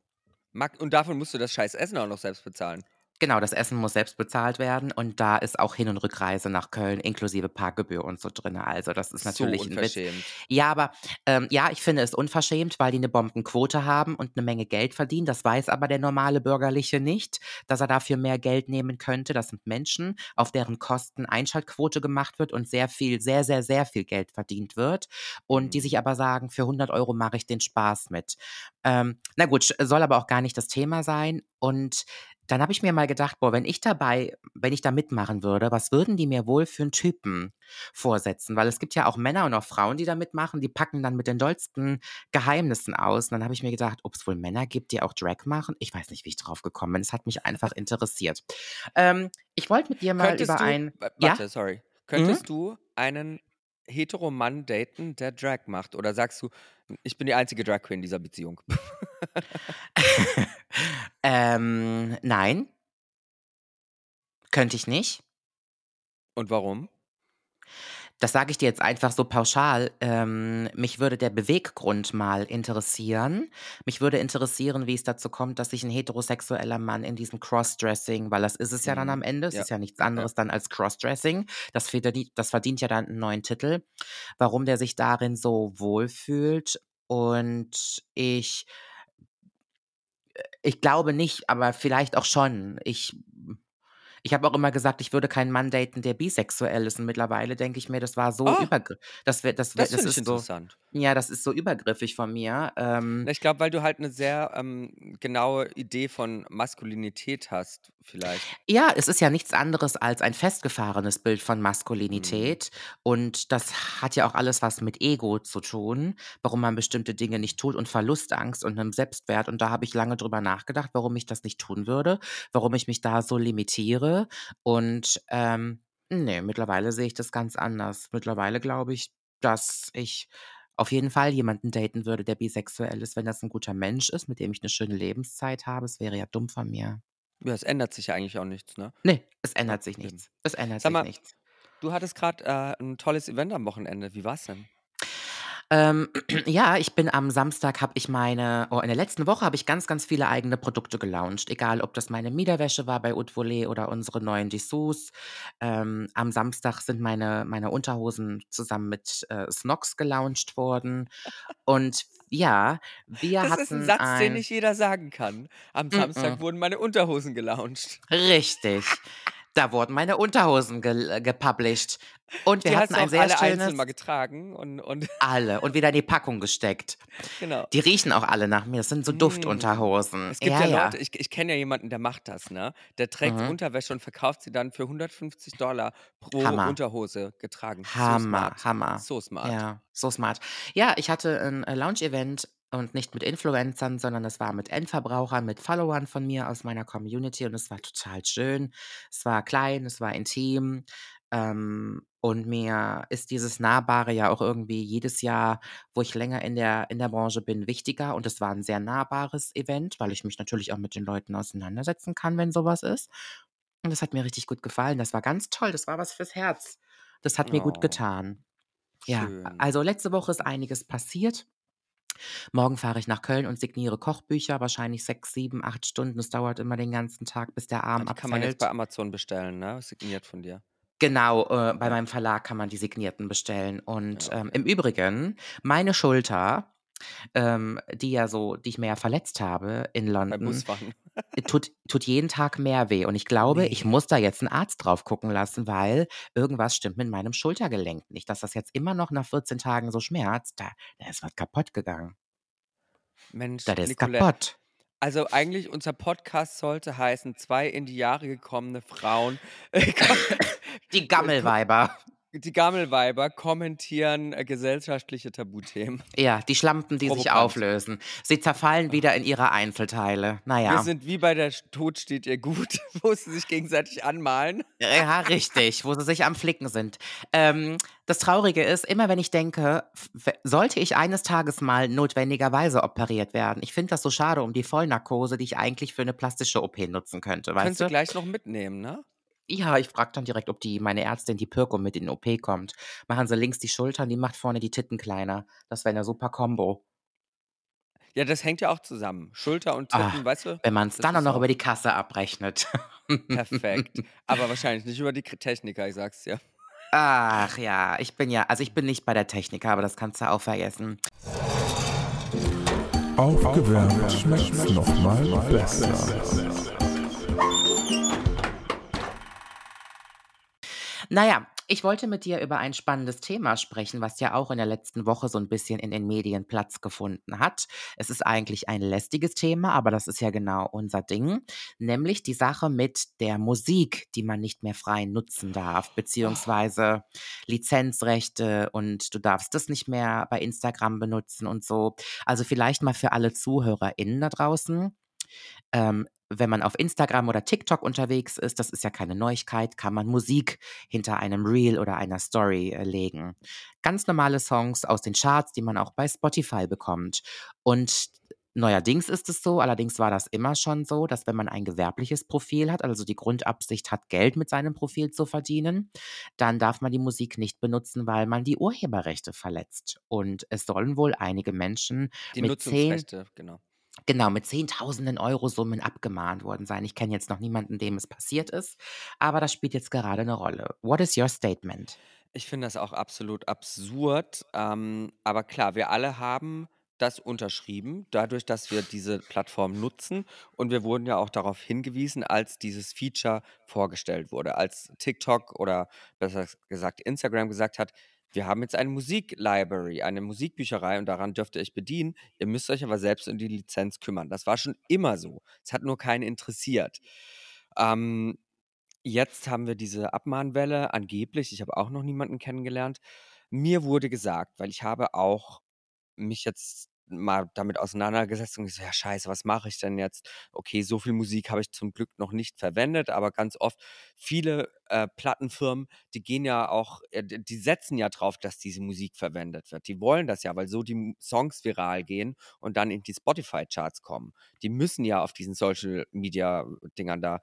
A: Mag- Und dafür musst du das scheiß Essen auch noch selbst bezahlen.
B: Genau, das Essen muss selbst bezahlt werden und da ist auch Hin- und Rückreise nach Köln inklusive Parkgebühr und so drin. Also das ist
A: So
B: natürlich ein Witz.
A: unverschämt.
B: Ja, aber ähm, ja, ich finde es unverschämt, weil die eine Bombenquote haben und eine Menge Geld verdienen. Das weiß aber der normale Bürgerliche nicht, dass er dafür mehr Geld nehmen könnte. Das sind Menschen, auf deren Kosten Einschaltquote gemacht wird und sehr viel, sehr, sehr, sehr viel Geld verdient wird. Und die
A: Mhm.
B: sich aber sagen, für 100 Euro mache ich den Spaß mit. Ähm, na gut, soll aber auch gar nicht das Thema sein. Und dann habe ich mir mal gedacht, boah, wenn ich dabei, wenn ich da mitmachen würde, was würden die mir wohl für einen Typen vorsetzen? Weil es gibt ja auch Männer und auch Frauen, die da mitmachen, die packen dann mit den dollsten Geheimnissen aus. Und dann habe ich mir gedacht, ob es wohl Männer gibt, die auch Drag machen. Ich weiß nicht, wie ich drauf gekommen bin. Es hat mich einfach interessiert. Ähm, ich wollte mit dir mal
A: Könntest
B: über
A: du,
B: ein.
A: wa-
B: Ja?
A: warte, sorry.
B: Mhm.
A: Könntest du einen Hetero-Mann daten, der Drag macht? Oder sagst du, ich bin die einzige Drag Queen dieser Beziehung? (laughs)
B: ähm, nein, könnte ich nicht.
A: Und warum?
B: Das sage ich dir jetzt einfach so pauschal. Ähm, mich würde der Beweggrund mal interessieren. Mich würde interessieren, wie es dazu kommt, dass sich ein heterosexueller Mann in diesem Crossdressing, weil das ist es ja dann am
A: Mhm.
B: Ende, es
A: Ja,
B: ist ja nichts
A: ja.
B: anderes dann als Crossdressing. Das verdient, das verdient ja dann einen neuen Titel. Warum der sich darin so wohlfühlt. Und ich, ich glaube nicht, aber vielleicht auch schon. Ich Ich habe auch immer gesagt, ich würde keinen Mann daten, der bisexuell ist. Und mittlerweile denke ich mir, das war so
A: Oh,
B: übergriffig. Das, wär, das, wär,
A: das
B: das ist so,
A: interessant.
B: ja, das ist so übergriffig von mir. Ähm,
A: Ich glaube, weil du halt eine sehr ähm, genaue Idee von Maskulinität hast, vielleicht.
B: Ja, es ist ja nichts anderes als ein festgefahrenes Bild von
A: Mhm.
B: Maskulinität. Und das hat ja auch alles was mit Ego zu tun, warum man bestimmte Dinge nicht tut und Verlustangst und einem Selbstwert. Und da habe ich lange drüber nachgedacht, warum ich das nicht tun würde, warum ich mich da so limitiere. Und ähm, nee, mittlerweile sehe ich das ganz anders. Mittlerweile glaube ich, dass ich auf jeden Fall jemanden daten würde, der bisexuell ist, wenn das ein guter Mensch ist, mit dem ich eine schöne Lebenszeit habe. Es wäre ja dumm von mir.
A: Ja, es ändert sich ja eigentlich auch nichts, ne?
B: Nee, es
A: Ja,
B: ändert sich
A: eben.
B: nichts. Es ändert
A: Sag
B: sich
A: mal,
B: nichts.
A: du hattest gerade äh, ein tolles Event am Wochenende. Wie war's denn?
B: Ähm, (clears throat) ja, ich bin am Samstag habe ich meine oh, in der letzten Woche habe ich ganz, ganz viele eigene Produkte gelauncht, egal ob das meine Miederwäsche war bei Haute oder unsere neuen Dessous. Ähm, am Samstag sind meine meine Unterhosen zusammen mit, äh, Snox gelauncht worden und ja, wir
A: Das ist ein
B: hatten
A: Satz, den
B: ein
A: nicht jeder sagen kann. Am Samstag
B: mm-mm,
A: wurden meine Unterhosen gelauncht.
B: richtig. Da wurden meine Unterhosen gel gepublished und wir
A: Die
B: hatten ein sehr
A: alle einzeln
B: schönes
A: mal getragen und, und (laughs)
B: alle und wieder in die Packung gesteckt.
A: genau.
B: Die riechen auch alle nach mir. Das sind so
A: Mm.
B: Duftunterhosen.
A: Es gibt
B: Ja,
A: ja. Leute, ich, ich kenne ja jemanden, der macht das, ne? Der trägt
B: Mhm.
A: Unterwäsche und verkauft sie dann für 150 Dollar pro
B: Hammer.
A: Unterhose getragen. So
B: Hammer,
A: smart.
B: Hammer.
A: So smart.
B: Ja, so smart. Ja, ich hatte ein äh, Lounge-Event und nicht mit Influencern, sondern es war mit Endverbrauchern, mit Followern von mir aus meiner Community und es war total schön. Es war klein, es war intim. Ähm, und mir ist dieses Nahbare ja auch irgendwie jedes Jahr, wo ich länger in der, in der Branche bin, wichtiger. Und es war ein sehr nahbares Event, weil ich mich natürlich auch mit den Leuten auseinandersetzen kann, wenn sowas ist. Und das hat mir richtig gut gefallen. Das war ganz toll. Das war was fürs Herz. Das hat mir gut
A: Oh,
B: getan. Ja,
A: schön.
B: also letzte Woche ist einiges passiert. Morgen fahre ich nach Köln und signiere Kochbücher, wahrscheinlich sechs, sieben, acht Stunden. Es dauert immer den ganzen Tag, bis der
A: Ja,
B: Arm
A: die kann man jetzt bei
B: abfällt.
A: Amazon bestellen, ne? Signiert von dir.
B: Genau, äh, bei meinem Verlag kann man die signierten bestellen. Und
A: ja,
B: ähm,
A: okay.
B: im Übrigen, meine Schulter, ähm, die ja so, die ich mir ja verletzt habe in
A: Beim
B: London,
A: Busfahren.
B: äh, tut, tut jeden Tag mehr weh. Und ich (laughs) glaube, ich
A: Nee.
B: muss da jetzt einen Arzt drauf gucken lassen, weil irgendwas stimmt mit meinem Schultergelenk nicht. Dass das jetzt immer noch nach 14 Tagen so schmerzt, da, da ist was kaputt gegangen.
A: Mensch,
B: Das ist
A: Nicolette.
B: kaputt.
A: Also eigentlich unser Podcast sollte heißen, zwei in die Jahre gekommene Frauen, (laughs)
B: Die Gammelweiber.
A: Die Gammelweiber kommentieren äh, gesellschaftliche Tabuthemen.
B: Ja, die Schlampen, die sich
A: Provokant.
B: auflösen. Sie zerfallen wieder in ihre Einzelteile.
A: Wir
B: Naja.
A: sind wie bei der Tod steht ihr gut, (laughs) wo sie sich gegenseitig anmalen.
B: Ja, richtig, wo sie sich am Flicken sind. Ähm, das Traurige ist, immer wenn ich denke, sollte ich eines Tages mal notwendigerweise operiert werden, ich finde das so schade um die Vollnarkose, die ich eigentlich für eine plastische OP nutzen könnte, weißt
A: Könntest du? gleich noch mitnehmen, ne?
B: Ja, ich frage dann direkt, ob die meine Ärztin, die Pirko, mit in den OP kommt. Machen sie links die Schultern, die macht vorne die Titten kleiner. Das wäre eine super Kombo.
A: Ja, das hängt ja auch zusammen. Schulter und
B: Ah,
A: Titten, weißt du?
B: wenn man es dann auch noch über die Kasse abrechnet.
A: perfekt. (laughs) Aber wahrscheinlich nicht über die Techniker, ich sag's dir.
B: Ach ja, ich bin ja, also ich bin nicht bei der Techniker, aber das kannst du auch vergessen.
E: Aufgewärmt schmeckt's nochmal besser.
B: Naja, ich wollte mit dir über ein spannendes Thema sprechen, was ja auch in der letzten Woche so ein bisschen in den Medien Platz gefunden hat. Es ist eigentlich ein lästiges Thema, aber das ist ja genau unser Ding, nämlich die Sache mit der Musik, die man nicht mehr frei nutzen darf, beziehungsweise Lizenzrechte und du darfst das nicht mehr bei Instagram benutzen und so. Also vielleicht mal für alle ZuhörerInnen da draußen. Ähm, wenn man auf Instagram oder TikTok unterwegs ist, das ist ja keine Neuigkeit, kann man Musik hinter einem Reel oder einer Story äh, legen. Ganz normale Songs aus den Charts, die man auch bei Spotify bekommt. Und neuerdings ist es so, allerdings war das immer schon so, dass wenn man ein gewerbliches Profil hat, also die Grundabsicht hat, Geld mit seinem Profil zu verdienen, dann darf man die Musik nicht benutzen, weil man die Urheberrechte verletzt. Und es sollen wohl einige Menschen
A: die
B: mit zehn
A: Nutzungsrechte, genau.
B: Genau, mit Zehntausenden Euro Summen abgemahnt worden sein. Ich kenne jetzt noch niemanden, dem es passiert ist, aber das spielt jetzt gerade eine Rolle. What is your statement?
A: Ich finde das auch absolut absurd. Ähm, aber klar, wir alle haben das unterschrieben, dadurch, dass wir diese Plattform nutzen. Und wir wurden ja auch darauf hingewiesen, als dieses Feature vorgestellt wurde, als TikTok oder besser gesagt Instagram gesagt hat, wir haben jetzt eine Musiklibrary, eine Musikbücherei und daran dürft ihr euch bedienen. Ihr müsst euch aber selbst um die Lizenz kümmern. Das war schon immer so. Es hat nur keinen interessiert. Ähm, jetzt haben wir diese Abmahnwelle, angeblich. Ich habe auch noch niemanden kennengelernt. Mir wurde gesagt, weil ich habe auch mich jetzt mal damit auseinandergesetzt und gesagt, ja scheiße, was mache ich denn jetzt? Okay, so viel Musik habe ich zum Glück noch nicht verwendet, aber ganz oft viele äh, Plattenfirmen, die gehen ja auch, äh, die setzen ja drauf, dass diese Musik verwendet wird. Die wollen das ja, weil so die Songs viral gehen und dann in die Spotify-Charts kommen. Die müssen ja auf diesen Social-Media-Dingern da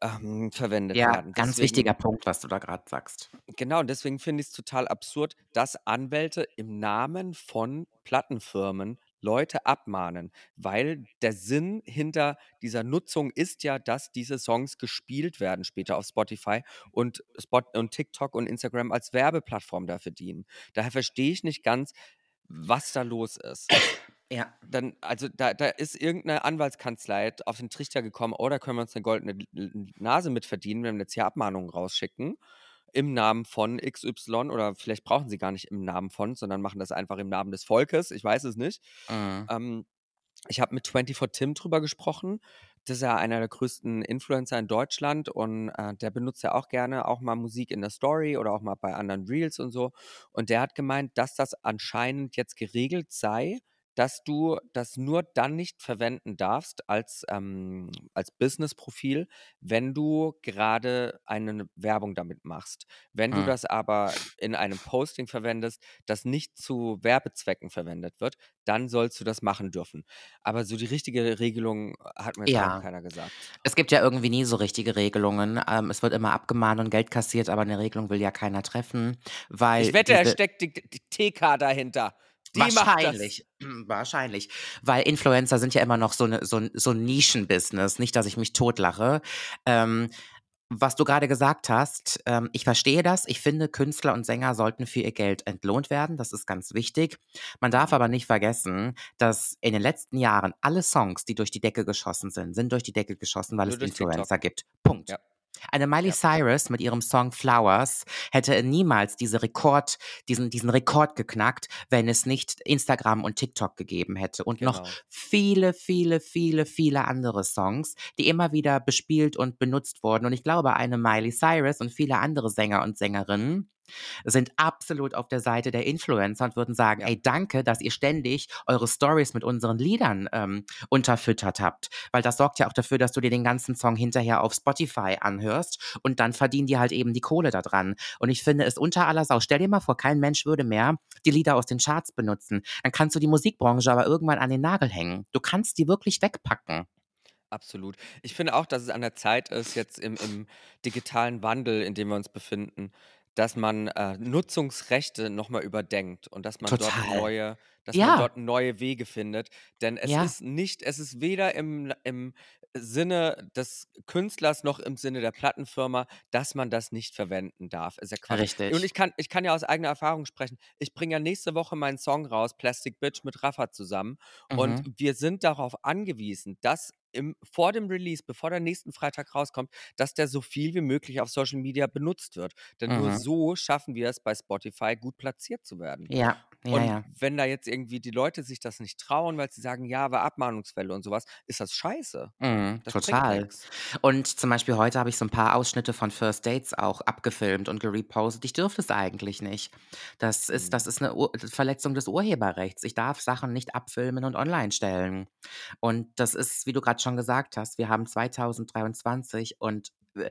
A: ähm, verwendet
B: Ja,
A: werden.
B: ganz
A: Deswegen
B: wichtiger Punkt, was du da gerade sagst.
A: Genau, und deswegen finde ich es total absurd, dass Anwälte im Namen von Plattenfirmen Leute abmahnen, weil der Sinn hinter dieser Nutzung ist ja, dass diese Songs gespielt werden später auf Spotify und, Spot und TikTok und Instagram als Werbeplattform dafür dienen. Daher verstehe ich nicht ganz, was da los ist.
B: Ja.
A: Dann, also da, da ist irgendeine Anwaltskanzlei auf den Trichter gekommen, oh, da können wir uns eine goldene Nase mit verdienen, wenn wir jetzt hier Abmahnungen rausschicken im Namen von XY oder vielleicht brauchen sie gar nicht im Namen von, sondern machen das einfach im Namen des Volkes. Ich weiß es nicht.
B: Mhm.
A: Ähm, ich habe mit 24 Tim drüber gesprochen. Das ist ja einer der größten Influencer in Deutschland und äh, der benutzt ja auch gerne auch mal Musik in der Story oder auch mal bei anderen Reels und so. Und der hat gemeint, dass das anscheinend jetzt geregelt sei, dass du das nur dann nicht verwenden darfst als, ähm, als Business-Profil, wenn du gerade eine Werbung damit machst. Wenn du
B: Hm.
A: das aber in einem Posting verwendest, das nicht zu Werbezwecken verwendet wird, dann sollst du das machen dürfen. Aber so die richtige Regelung hat mir
B: Ja.
A: keiner gesagt.
B: Es gibt ja irgendwie nie so richtige Regelungen. Ähm, es wird immer abgemahnt und Geld kassiert, aber eine Regelung will ja keiner treffen, weil
A: Ich wette, er steckt die, die TK dahinter. Die macht das.
B: Wahrscheinlich, wahrscheinlich. Weil Influencer sind ja immer noch so, eine, so, ein- so ein Nischenbusiness. Nicht, dass ich mich totlache. Ähm, was du gerade gesagt hast, ähm, ich verstehe das. Ich finde, Künstler und Sänger sollten für ihr Geld entlohnt werden. Das ist ganz wichtig. Man darf aber nicht vergessen, dass in den letzten Jahren alle Songs, die durch die Decke geschossen sind, sind durch die Decke geschossen, weil
A: Nur
B: es
A: durch TikTok.
B: Influencer gibt. Punkt.
A: Ja.
B: Eine Miley. Cyrus mit ihrem Song Flowers hätte niemals diese Rekord, diesen, diesen Rekord geknackt, wenn es nicht Instagram und TikTok gegeben hätte. Und noch
A: Genau.
B: viele, viele, viele, viele andere Songs, die immer wieder bespielt und benutzt wurden. Und ich glaube, eine Miley Cyrus und viele andere Sänger und Sängerinnen sind absolut auf der Seite der Influencer und würden sagen, ey, danke, dass ihr ständig eure Stories mit unseren Liedern ähm, unterfüttert habt. Weil das sorgt ja auch dafür, dass du dir den ganzen Song hinterher auf Spotify anhörst und dann verdienen die halt eben die Kohle da dran. Und ich finde es unter aller Sau. Stell dir mal vor, kein Mensch würde mehr die Lieder aus den Charts benutzen. Dann kannst du die Musikbranche aber irgendwann an den Nagel hängen. Du kannst die wirklich wegpacken.
A: Absolut. Ich finde auch, dass es an der Zeit ist, jetzt im, im digitalen Wandel, in dem wir uns befinden, dass man äh, Nutzungsrechte nochmal überdenkt und dass man dort
B: Total.
A: neue, dass
B: Ja.
A: man dort neue Wege findet. Denn es
B: Ja.
A: ist nicht, es ist weder im, im Sinne des Künstlers noch im Sinne der Plattenfirma, dass man das nicht verwenden darf. Ist ja Quatsch.
B: Richtig.
A: Und ich kann, ich kann ja aus eigener Erfahrung sprechen. Ich bringe ja nächste Woche meinen Song raus, Plastic Bitch mit Rafa zusammen.
B: Mhm.
A: Und wir sind darauf angewiesen, dass im, vor dem Release, bevor der nächsten Freitag rauskommt, dass der so viel wie möglich auf Social Media benutzt wird. Denn nur
B: Mhm.
A: so schaffen wir es bei Spotify gut platziert zu werden.
B: Ja, ja,
A: Und
B: ja.
A: wenn da jetzt irgendwie die Leute sich das nicht trauen, weil sie sagen, ja, war Abmahnungsfälle und sowas, ist das scheiße.
B: Mhm,
A: Das
B: total. Und zum Beispiel heute habe ich so ein paar Ausschnitte von First Dates auch abgefilmt und gerepostet. Ich dürfte es eigentlich nicht. Das ist, das
A: Mhm.
B: ist eine Ur Verletzung des Urheberrechts. Ich darf Sachen nicht abfilmen und online stellen. Und das ist, wie du gerade schon gesagt hast, wir haben 2023 und äh,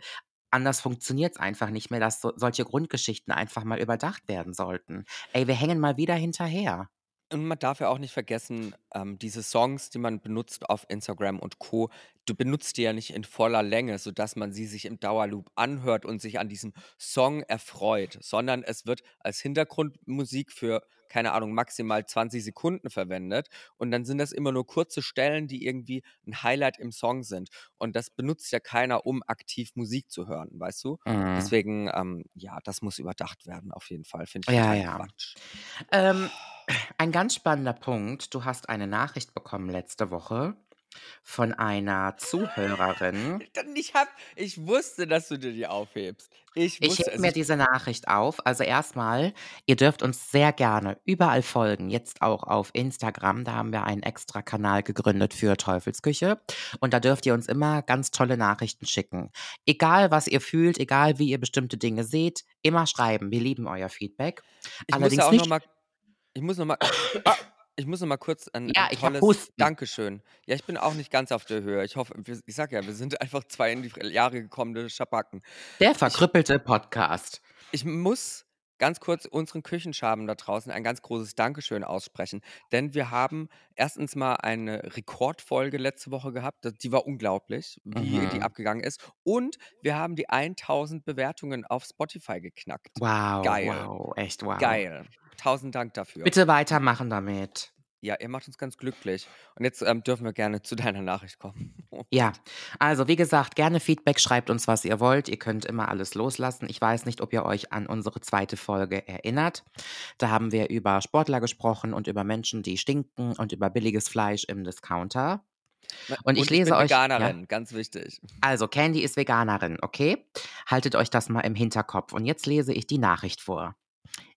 B: anders funktioniert es einfach nicht mehr, dass so, solche Grundgeschichten einfach mal überdacht werden sollten. Ey, wir hängen mal wieder hinterher.
A: Und man darf ja auch nicht vergessen, ähm, diese Songs, die man benutzt auf Instagram und Co., du benutzt die ja nicht in voller Länge, sodass man sie sich im Dauerloop anhört und sich an diesem Song erfreut, sondern es wird als Hintergrundmusik für, keine Ahnung, maximal 20 Sekunden verwendet. Und dann sind das immer nur kurze Stellen, die irgendwie ein Highlight im Song sind. Und das benutzt ja keiner, um aktiv Musik zu hören, weißt du?
B: Mhm.
A: Deswegen, ähm, ja, das muss überdacht werden, auf jeden Fall. Finde ich
B: Ja, ja.
A: Quatsch.
B: Ähm, ein ganz spannender Punkt. Du hast eine Nachricht bekommen letzte Woche von einer Zuhörerin.
A: Ich, hab, ich wusste, dass du dir die aufhebst. Ich
B: Ich
A: wusste
B: hebe
A: es.
B: mir
A: Ich,
B: diese Nachricht auf. Also erstmal, ihr dürft uns sehr gerne überall folgen, jetzt auch auf Instagram. Da haben wir einen extra Kanal gegründet für Teufelsküche. Und da dürft ihr uns immer ganz tolle Nachrichten schicken. Egal, was ihr fühlt, egal, wie ihr bestimmte Dinge seht, immer schreiben. Wir lieben euer Feedback.
A: ich muss
B: Allerdings
A: ja auch
B: nicht.
A: noch mal, ich muss noch mal, ah, ich muss noch mal kurz ein,
B: Ja,
A: ein
B: ich habe
A: tolles. Dankeschön. Ja, ich bin auch nicht ganz auf der Höhe. Ich hoffe, ich sag ja, wir sind (laughs) einfach zwei in die Jahre gekommene Schabacken.
B: Der
A: Ich,
B: verkrüppelte Podcast.
A: ich muss ganz kurz unseren Küchenschaben da draußen ein ganz großes Dankeschön aussprechen, denn wir haben erstens mal eine Rekordfolge letzte Woche gehabt. Die war unglaublich, wie die
B: Mhm.
A: abgegangen ist. Und wir haben die 1000 Bewertungen auf Spotify geknackt.
B: Wow,
A: Geil.
B: wow, echt wow.
A: Geil. Tausend Dank dafür.
B: Bitte weitermachen damit.
A: Ja, ihr macht uns ganz glücklich. Und jetzt ähm, dürfen wir gerne zu deiner Nachricht kommen. (laughs)
B: Ja, also wie gesagt, gerne Feedback, schreibt uns, was ihr wollt. Ihr könnt immer alles loslassen. Ich weiß nicht, ob ihr euch an unsere zweite Folge erinnert. Da haben wir über Sportler gesprochen und über Menschen, die stinken und über billiges Fleisch im Discounter.
A: Na,
B: Und ich
A: Und ich
B: lese
A: bin
B: euch, ja,
A: Veganerin, ganz wichtig.
B: also Candy ist Veganerin, okay? Haltet euch das mal im Hinterkopf. Und jetzt lese ich die Nachricht vor.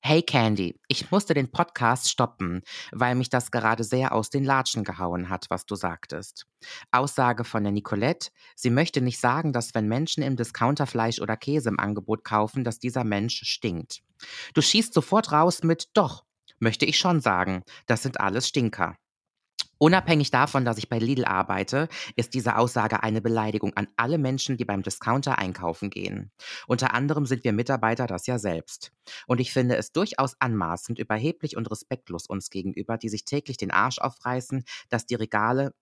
B: Hey Candy, ich musste den Podcast stoppen, weil mich das gerade sehr aus den Latschen gehauen hat, was du sagtest. Aussage von der Nicolette, sie möchte nicht sagen, dass wenn Menschen im Discounter Fleisch oder Käse im Angebot kaufen, dass dieser Mensch stinkt. Du schießt sofort raus mit Doch, möchte ich schon sagen, das sind alles Stinker. Unabhängig davon, dass ich bei Lidl arbeite, ist diese Aussage eine Beleidigung an alle Menschen, die beim Discounter einkaufen gehen. Unter anderem sind wir Mitarbeiter das ja selbst. Und ich finde es durchaus anmaßend, überheblich und respektlos uns gegenüber, die sich täglich den Arsch aufreißen, dass die Regale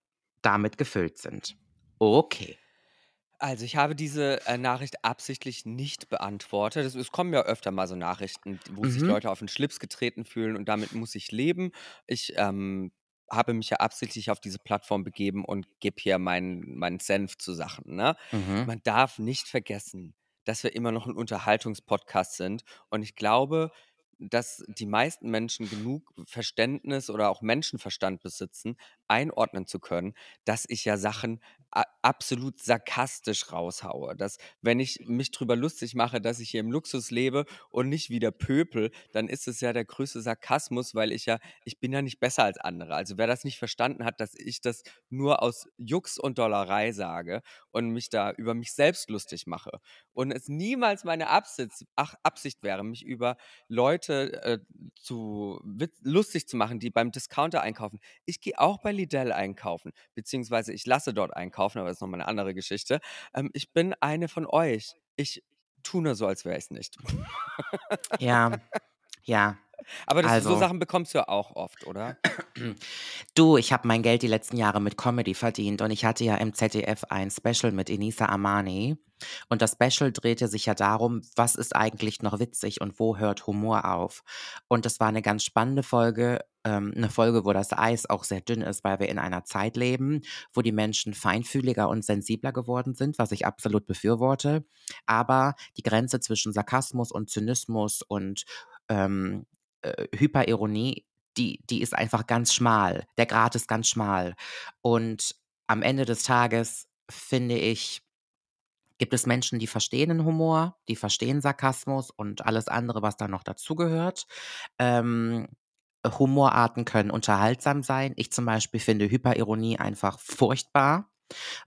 B: damit gefüllt sind. Okay.
A: Also ich habe diese äh, Nachricht absichtlich nicht beantwortet. Es, es kommen ja öfter mal so Nachrichten, wo sich
B: Mhm.
A: Leute auf den Schlips getreten fühlen und damit muss ich leben. Ich ähm, habe mich ja absichtlich auf diese Plattform begeben und gebe hier meinen meinen Senf zu Sachen. Ne?
B: Mhm.
A: Man darf nicht vergessen, dass wir immer noch ein Unterhaltungspodcast sind und ich glaube, dass die meisten Menschen genug Verständnis oder auch Menschenverstand besitzen, einordnen zu können, dass ich ja Sachen absolut sarkastisch raushaue. Dass, wenn ich mich drüber lustig mache, dass ich hier im Luxus lebe und nicht wieder Pöpel, dann ist es ja der größte Sarkasmus, weil ich ja, ich bin ja nicht besser als andere. Also wer das nicht verstanden hat, dass ich das nur aus Jux und Dollerei sage und mich da über mich selbst lustig mache und es niemals meine Absicht, ach, Absicht wäre, mich über Leute äh, zu lustig zu machen, die beim Discounter einkaufen. Ich gehe auch bei Lidl einkaufen, beziehungsweise ich lasse dort einkaufen, aber das ist nochmal eine andere Geschichte. Ähm, ich bin eine von euch. Ich tue nur so, als wäre ich es nicht.
B: Ja, ja.
A: Aber das, so
B: Also.
A: Sachen bekommst du ja auch oft, oder?
B: Du, ich habe mein Geld die letzten Jahre mit Comedy verdient und ich hatte ja im ZDF ein Special mit Enisa Amani. Und das Special drehte sich ja darum, was ist eigentlich noch witzig und wo hört Humor auf. Und das war eine ganz spannende Folge, ähm, eine Folge, wo das Eis auch sehr dünn ist, weil wir in einer Zeit leben, wo die Menschen feinfühliger und sensibler geworden sind, was ich absolut befürworte. Aber die Grenze zwischen Sarkasmus und Zynismus und ähm, äh, Hyperironie die, die ist einfach ganz schmal. Der Grat ist ganz schmal. Und am Ende des Tages, finde ich, gibt es Menschen, die verstehen den Humor, die verstehen Sarkasmus und alles andere, was da noch dazugehört. Ähm, Humorarten können unterhaltsam sein. Ich zum Beispiel finde Hyperironie einfach furchtbar,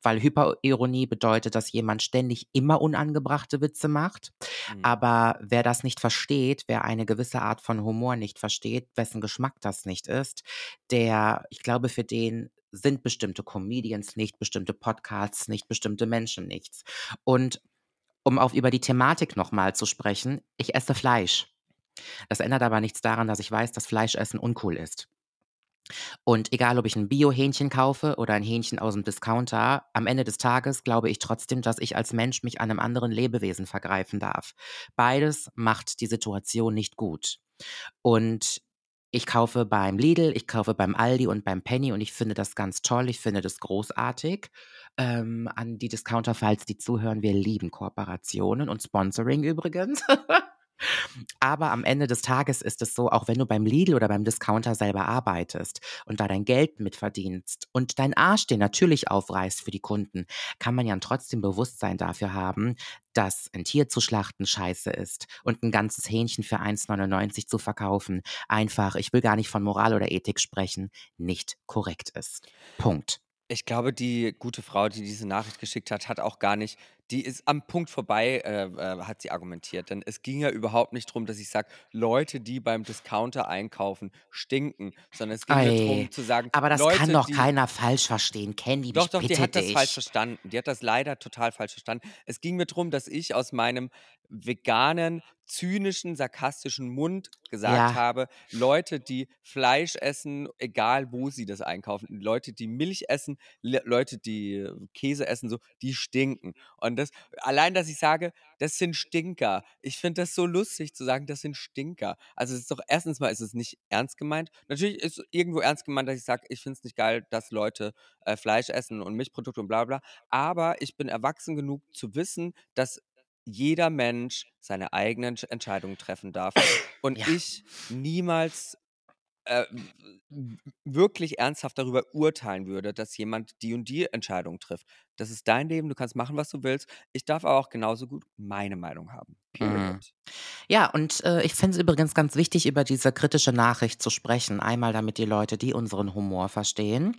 B: weil Hyperironie bedeutet, dass jemand ständig immer unangebrachte Witze macht.
A: Mhm.
B: Aber wer das nicht versteht, wer eine gewisse Art von Humor nicht versteht, wessen Geschmack das nicht ist, der, ich glaube, für den sind bestimmte Comedians nicht, bestimmte Podcasts nicht, bestimmte Menschen nichts. Und um auf über die Thematik nochmal zu sprechen, ich esse Fleisch. Das ändert aber nichts daran, dass ich weiß, dass Fleischessen uncool ist. Und egal, ob ich ein Bio-Hähnchen kaufe oder ein Hähnchen aus dem Discounter, am Ende des Tages glaube ich trotzdem, dass ich als Mensch mich an einem anderen Lebewesen vergreifen darf. Beides macht die Situation nicht gut. Und Ich kaufe beim Lidl, ich kaufe beim Aldi und beim Penny und ich finde das ganz toll. Ich finde das großartig. Ähm, an die Discounter, falls die zuhören, wir lieben Kooperationen und Sponsoring übrigens. (laughs) Aber am Ende des Tages ist es so, auch wenn du beim Lidl oder beim Discounter selber arbeitest und da dein Geld mitverdienst und dein Arsch den natürlich aufreißt für die Kunden, kann man ja trotzdem Bewusstsein dafür haben, dass ein Tier zu schlachten scheiße ist und ein ganzes Hähnchen für 1,99 zu verkaufen einfach, ich will gar nicht von Moral oder Ethik sprechen, nicht korrekt ist. Punkt.
A: Ich glaube, die gute Frau, die diese Nachricht geschickt hat, hat auch gar nicht die ist am Punkt vorbei, äh, äh, hat sie argumentiert. Denn es ging ja überhaupt nicht darum, dass ich sage, Leute, die beim Discounter einkaufen, stinken, sondern es ging mir darum
B: Ei,
A: zu sagen,
B: aber das
A: Leute,
B: kann doch
A: die
B: keiner falsch verstehen. Candy,
A: doch, doch, die hat das falsch
B: dich.
A: verstanden. Die hat das leider total falsch verstanden. Es ging mir darum, dass ich aus meinem veganen, zynischen, sarkastischen Mund gesagt
B: Ja,
A: habe, Leute, die Fleisch essen, egal wo sie das einkaufen, Leute, die Milch essen, Le Leute, die äh, Käse essen, so, die stinken. Und das, allein, dass ich sage, das sind Stinker. Ich finde das so lustig zu sagen, das sind Stinker. Also es ist doch erstens mal ist es nicht ernst gemeint. Natürlich ist irgendwo ernst gemeint, dass ich sage, ich finde es nicht geil, dass Leute äh, Fleisch essen und Milchprodukte und bla bla. Aber ich bin erwachsen genug zu wissen, dass jeder Mensch seine eigenen Entsch- Entscheidungen treffen darf und
B: ja.
A: ich niemals äh, wirklich ernsthaft darüber urteilen würde, dass jemand die und die Entscheidung trifft. Das ist dein Leben, du kannst machen, was du willst. Ich darf aber auch genauso gut meine Meinung haben.
B: Mhm. Ja, und äh, ich finde es übrigens ganz wichtig, über diese kritische Nachricht zu sprechen. Einmal, damit die Leute, die unseren Humor verstehen,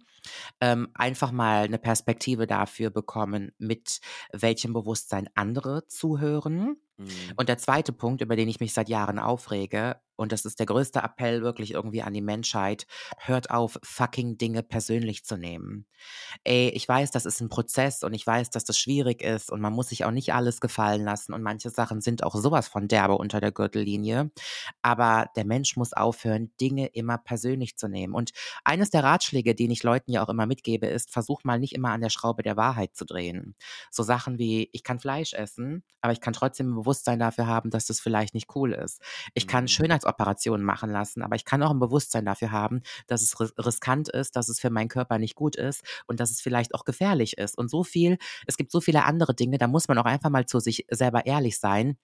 B: ähm, einfach mal eine Perspektive dafür bekommen, mit welchem Bewusstsein andere zuhören.
A: Mhm.
B: Und der zweite Punkt, über den ich mich seit Jahren aufrege, und das ist der größte Appell wirklich irgendwie an die Menschheit, hört auf, fucking Dinge persönlich zu nehmen. Ey, ich weiß, das ist ein Prozess und ich weiß, dass das schwierig ist und man muss sich auch nicht alles gefallen lassen und manche Sachen sind auch sowas von derbe unter der Gürtellinie. Aber der Mensch muss aufhören, Dinge immer persönlich zu nehmen. Und eines der Ratschläge, den ich Leuten ja auch immer mitgebe, ist, versuch mal nicht immer an der Schraube der Wahrheit zu drehen. So Sachen wie, ich kann Fleisch essen, aber ich kann trotzdem ein Bewusstsein dafür haben, dass das vielleicht nicht cool ist. Ich kann
A: Mhm.
B: Schönheitsoperationen machen lassen, aber ich kann auch ein Bewusstsein dafür haben, dass es ris- riskant ist, dass es für meinen Körper nicht gut ist und dass es vielleicht auch gefährlich ist. Und so viel, es gibt so viele andere Dinge, da muss man auch einfach mal zu sich selber ehrlich sein.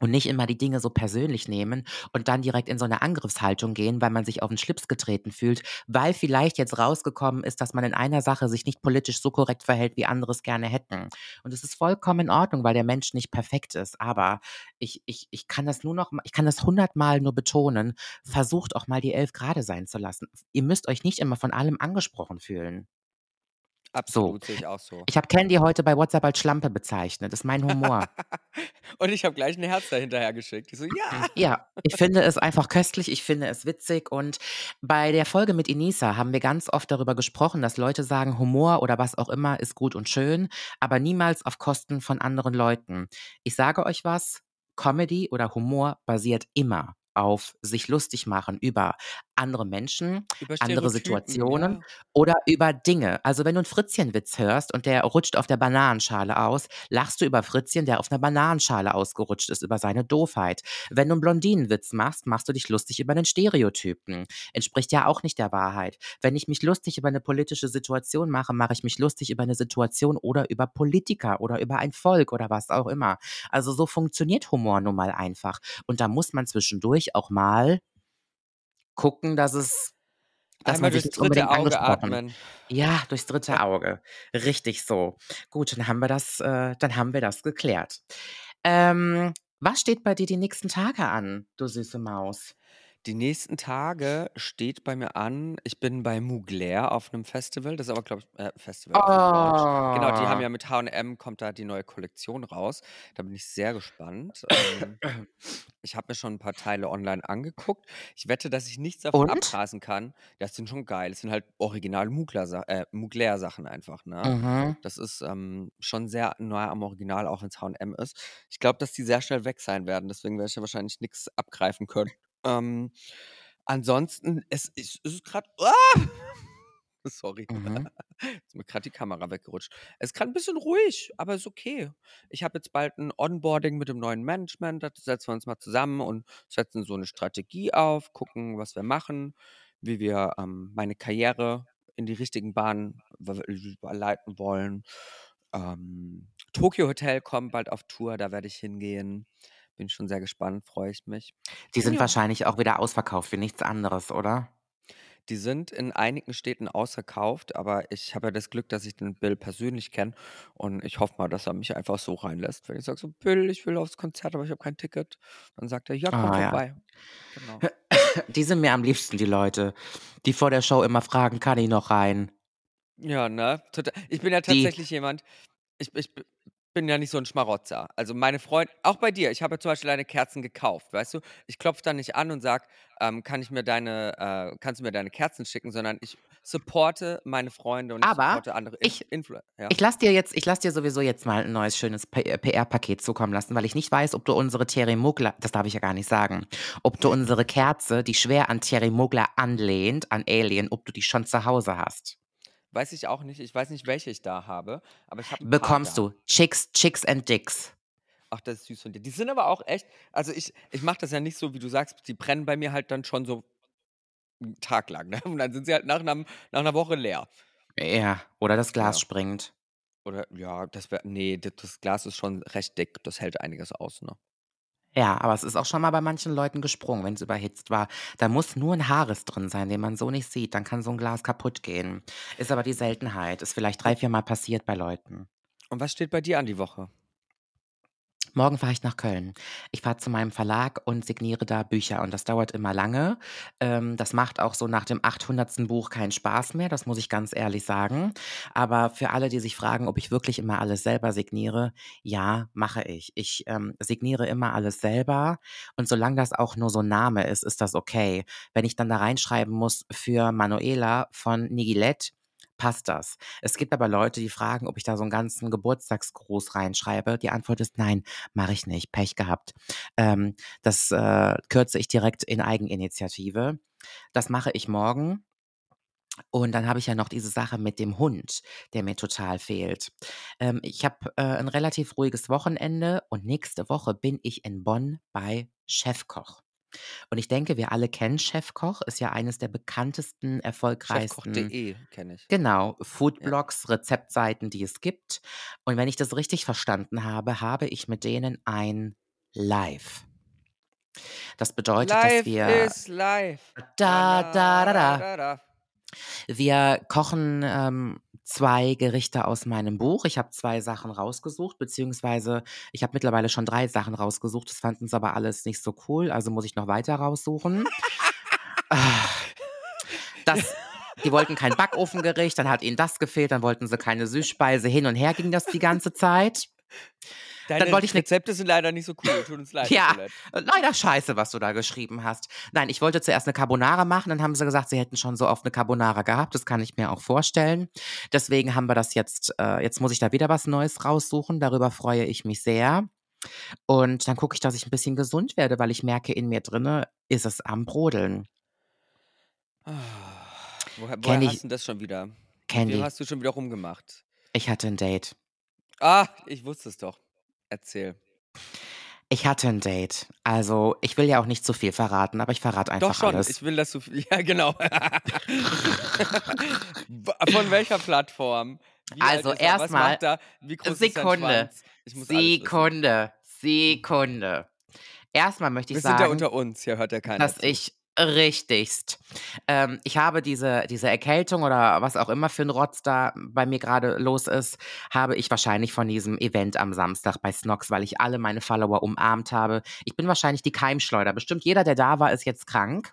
B: Und nicht immer die Dinge so persönlich nehmen und dann direkt in so eine Angriffshaltung gehen, weil man sich auf den Schlips getreten fühlt, weil vielleicht jetzt rausgekommen ist, dass man in einer Sache sich nicht politisch so korrekt verhält, wie andere es gerne hätten. Und es ist vollkommen in Ordnung, weil der Mensch nicht perfekt ist. Aber ich, ich, ich kann das nur noch, ich kann das hundertmal nur betonen. Versucht auch mal die elf Grade sein zu lassen. Ihr müsst euch nicht immer von allem angesprochen fühlen. So.
A: Absolut, sehe ich auch so.
B: Ich habe Candy heute bei WhatsApp als Schlampe bezeichnet. Das ist mein Humor. (laughs)
A: Und ich habe gleich ein Herz dahinterher geschickt. Ich so, ja. (laughs)
B: Ja, ich finde es einfach köstlich, ich finde es witzig und bei der Folge mit Inisa haben wir ganz oft darüber gesprochen, dass Leute sagen, Humor oder was auch immer ist gut und schön, aber niemals auf Kosten von anderen Leuten. Ich sage euch was, Comedy oder Humor basiert immer auf sich lustig machen über andere Menschen, andere Situationen
A: ja.
B: oder über Dinge. Also wenn du einen Fritzchenwitz hörst und der rutscht auf der Bananenschale aus, lachst du über Fritzchen, der auf einer Bananenschale ausgerutscht ist, über seine Doofheit. Wenn du einen Blondinenwitz machst, machst du dich lustig über einen Stereotypen. Entspricht ja auch nicht der Wahrheit. Wenn ich mich lustig über eine politische Situation mache, mache ich mich lustig über eine Situation oder über Politiker oder über ein Volk oder was auch immer. Also so funktioniert Humor nun mal einfach. Und da muss man zwischendurch auch mal gucken, dass es dass
A: Einmal
B: man sich
A: durchs dritte Auge atmen.
B: ja, durchs dritte Auge. Richtig so. Gut, dann haben wir das, äh, dann haben wir das geklärt. Ähm, was steht bei dir die nächsten Tage an, du süße Maus?
A: Die nächsten Tage steht bei mir an, ich bin bei Mugler auf einem Festival, das ist aber, glaube ich, äh, Festival auf Deutsch. Genau, die haben ja mit H&M kommt da die neue Kollektion raus. Da bin ich sehr gespannt. Ähm, (coughs) ich habe mir schon ein paar Teile online angeguckt. Ich wette, dass ich nichts davon
B: Und?
A: abgrasen kann. Das sind schon geil. Das sind halt original Mugler, äh, Mugler-Sachen einfach, ne?
B: Mhm.
A: Das ist ähm, schon sehr nah am Original, auch wenn es H&M ist. Ich glaube, dass die sehr schnell weg sein werden. Deswegen werde ich ja wahrscheinlich nichts abgreifen können. Ähm, ansonsten, es, es, es ist gerade. Ah! (laughs) Sorry.
B: Mhm. (laughs)
A: Ist mir gerade die Kamera weggerutscht. Es ist grad 'n bisschen ruhig, aber ist okay. Ich habe jetzt bald ein Onboarding mit dem neuen Management. Da setzen wir uns mal zusammen und setzen so eine Strategie auf, gucken, was wir machen, wie wir, ähm, meine Karriere in die richtigen Bahnen leiten wollen. Ähm, Tokyo Hotel kommt bald auf Tour, da werde ich hingehen. Bin schon sehr gespannt, freue ich mich.
B: Die sind
A: Ja.
B: wahrscheinlich auch wieder ausverkauft wie nichts anderes, oder?
A: Die sind in einigen Städten ausverkauft, aber ich habe ja das Glück, dass ich den Bill persönlich kenne und ich hoffe mal, dass er mich einfach so reinlässt. Wenn ich sage so: „Bill, ich will aufs Konzert, aber ich habe kein Ticket“, dann sagt er: „Ja, komm
B: Ah ja.
A: vorbei.“ Genau. (coughs)
B: Die sind mir am liebsten, die Leute, die vor der Show immer fragen: „Kann ich noch rein?“
A: Ja, ne? Tota ich bin ja
B: Die
A: tatsächlich jemand ich ich b bin ja nicht so 'n Schmarotzer. Also, meine Freund auch bei dir, ich habe ja zum Beispiel deine Kerzen gekauft, weißt du? Ich klopfe da nicht an und sage, ähm: „Kann ich mir deine äh, kannst du mir deine Kerzen schicken?“, sondern ich supporte meine Freunde und ich
B: Aber
A: supporte andere Inf
B: ich
A: Influe ja.
B: ich lasse dir jetzt ich lasse dir sowieso jetzt mal 'n neues schönes P äh, PR-Paket zukommen lassen, weil ich nicht weiß, ob du unsere Thierry Mugler das darf ich ja gar nicht sagen, ob du unsere Kerze, die schwer an Thierry Mugler anlehnt, an Alien, ob du die schon zu Hause hast.
A: Weiß ich auch nicht. Ich weiß nicht, welche ich da habe, aber ich habe
B: Bekommst du. Chicks Chicks and Dicks.
A: Ach, das ist süß von dir. Die sind aber auch echt also, ich ich mache das ja nicht so, wie du sagst, die brennen bei mir halt dann schon so 'n Tag lang, ne? Und dann sind sie halt nach 'nem nach 'ner Woche leer.
B: Ja, oder das Glas
A: Ja.
B: springt.
A: Oder ja, das wäre ne, d das Glas ist schon recht dick. Das hält einiges aus, ne?
B: Ja, aber es ist auch schon mal bei manchen Leuten gesprungen, wenn's überhitzt war. Da muss nur 'n Haares drin sein, den man so nicht sieht, dann kann so 'n Glas kaputtgehen. Ist aber die Seltenheit. Ist vielleicht 3, 4 Mal passiert bei Leuten.
A: Und was steht bei dir an die Woche?
B: Morgen fahre ich nach Köln. Ich fahre zu meinem Verlag und signiere da Bücher und das dauert immer lange. Ähm, das macht auch so nach dem 800. Buch keinen Spaß mehr, das muss ich ganz ehrlich sagen. Aber für alle, die sich fragen, ob ich wirklich immer alles selber signiere, ja, mache ich. Ich, ähm, signiere immer alles selber und solange das auch nur so 'n Name ist, ist das okay. Wenn ich dann da reinschreiben muss für Manuela von Nigilett, passt das. Es gibt aber Leute, die fragen, ob ich da so 'n ganzen Geburtstagsgruß reinschreibe. Die Antwort ist: „Nein, mache ich nicht. Pech gehabt.“ Ähm, das, äh, kürze ich direkt in Eigeninitiative. Das mache ich morgen. Und dann habe ich ja noch diese Sache mit dem Hund, der mir total fehlt. Ähm, ich habe, äh, 'n relativ ruhiges Wochenende und nächste Woche bin ich in Bonn bei Chefkoch. Und ich denke, wir alle kennen Chefkoch, ist ja eines der bekanntesten, erfolgreichsten
A: Chefkoch.de kenne ich.
B: genau,
A: Ja.
B: Foodblogs, Rezeptseiten, die es gibt. Und wenn ich das richtig verstanden habe, habe ich mit denen ein Live. Das bedeutet, dass
A: Life
B: wir
A: is
B: da, da, da. da,
A: da.
B: Wir kochen, ähm, 2 Gerichte aus meinem Buch. Ich habe 2 Sachen rausgesucht, beziehungsweise ich habe mittlerweile schon 3 Sachen rausgesucht. Das fanden sie aber alles nicht so cool, also muss ich noch weiter raussuchen. (laughs) Ah. Das die wollten kein Backofengericht, dann hat ihnen das gefehlt, dann wollten sie keine Süßspeise. Hin und her ging das die ganze Zeit.
A: Deine
B: Dann wollte ich
A: Rezepte sind leider nicht so cool. Tut uns leid,
B: Ja, leider scheiße, was du da geschrieben hast. Nein, ich wollte zuerst 'ne Carbonara machen, dann haben sie gesagt, sie hätten schon so oft 'ne Carbonara gehabt. Das kann ich mir auch vorstellen. Deswegen haben wir das jetzt äh, jetzt muss ich da wieder was Neues raussuchen. Darüber freue ich mich sehr. Und dann gucke ich, dass ich 'n bisschen gesund werde, weil ich merke, in mir drinne ist es am Brodeln.
A: Ah, Woher woher
B: Candy
A: hast 'n das schon wieder?
B: Candy.
A: wem hast du schon wieder rumgemacht?
B: Ich hatte 'n Date.
A: Ah, ich wusste es doch. Erzähl.
B: Ich hatte 'n Date. Also, ich will ja auch nicht zu viel verraten, aber ich verrate
A: Doch
B: einfach
A: schon.
B: alles.
A: Ich will, dass du (laughs) ja, genau. Von welcher Plattform? Wie
B: Also,
A: ist er? Was
B: erst mal
A: macht er? Wie groß ist sein
B: Sekunde. Sekunde, Sekunde. Erst mal möchte ich
A: Wir sind ja
B: sagen,
A: unter uns. Hier hört ja keiner
B: dass
A: zu.
B: ich richtigst ähm, ich habe diese diese Erkältung oder was auch immer für 'n Rotz da bei mir grade los ist, habe ich wahrscheinlich von diesem Event am Samstag bei Snox, weil ich alle meine Follower umarmt habe. Ich bin wahrscheinlich die Keimschleuder. Bestimmt jeder, der da war, ist jetzt krank.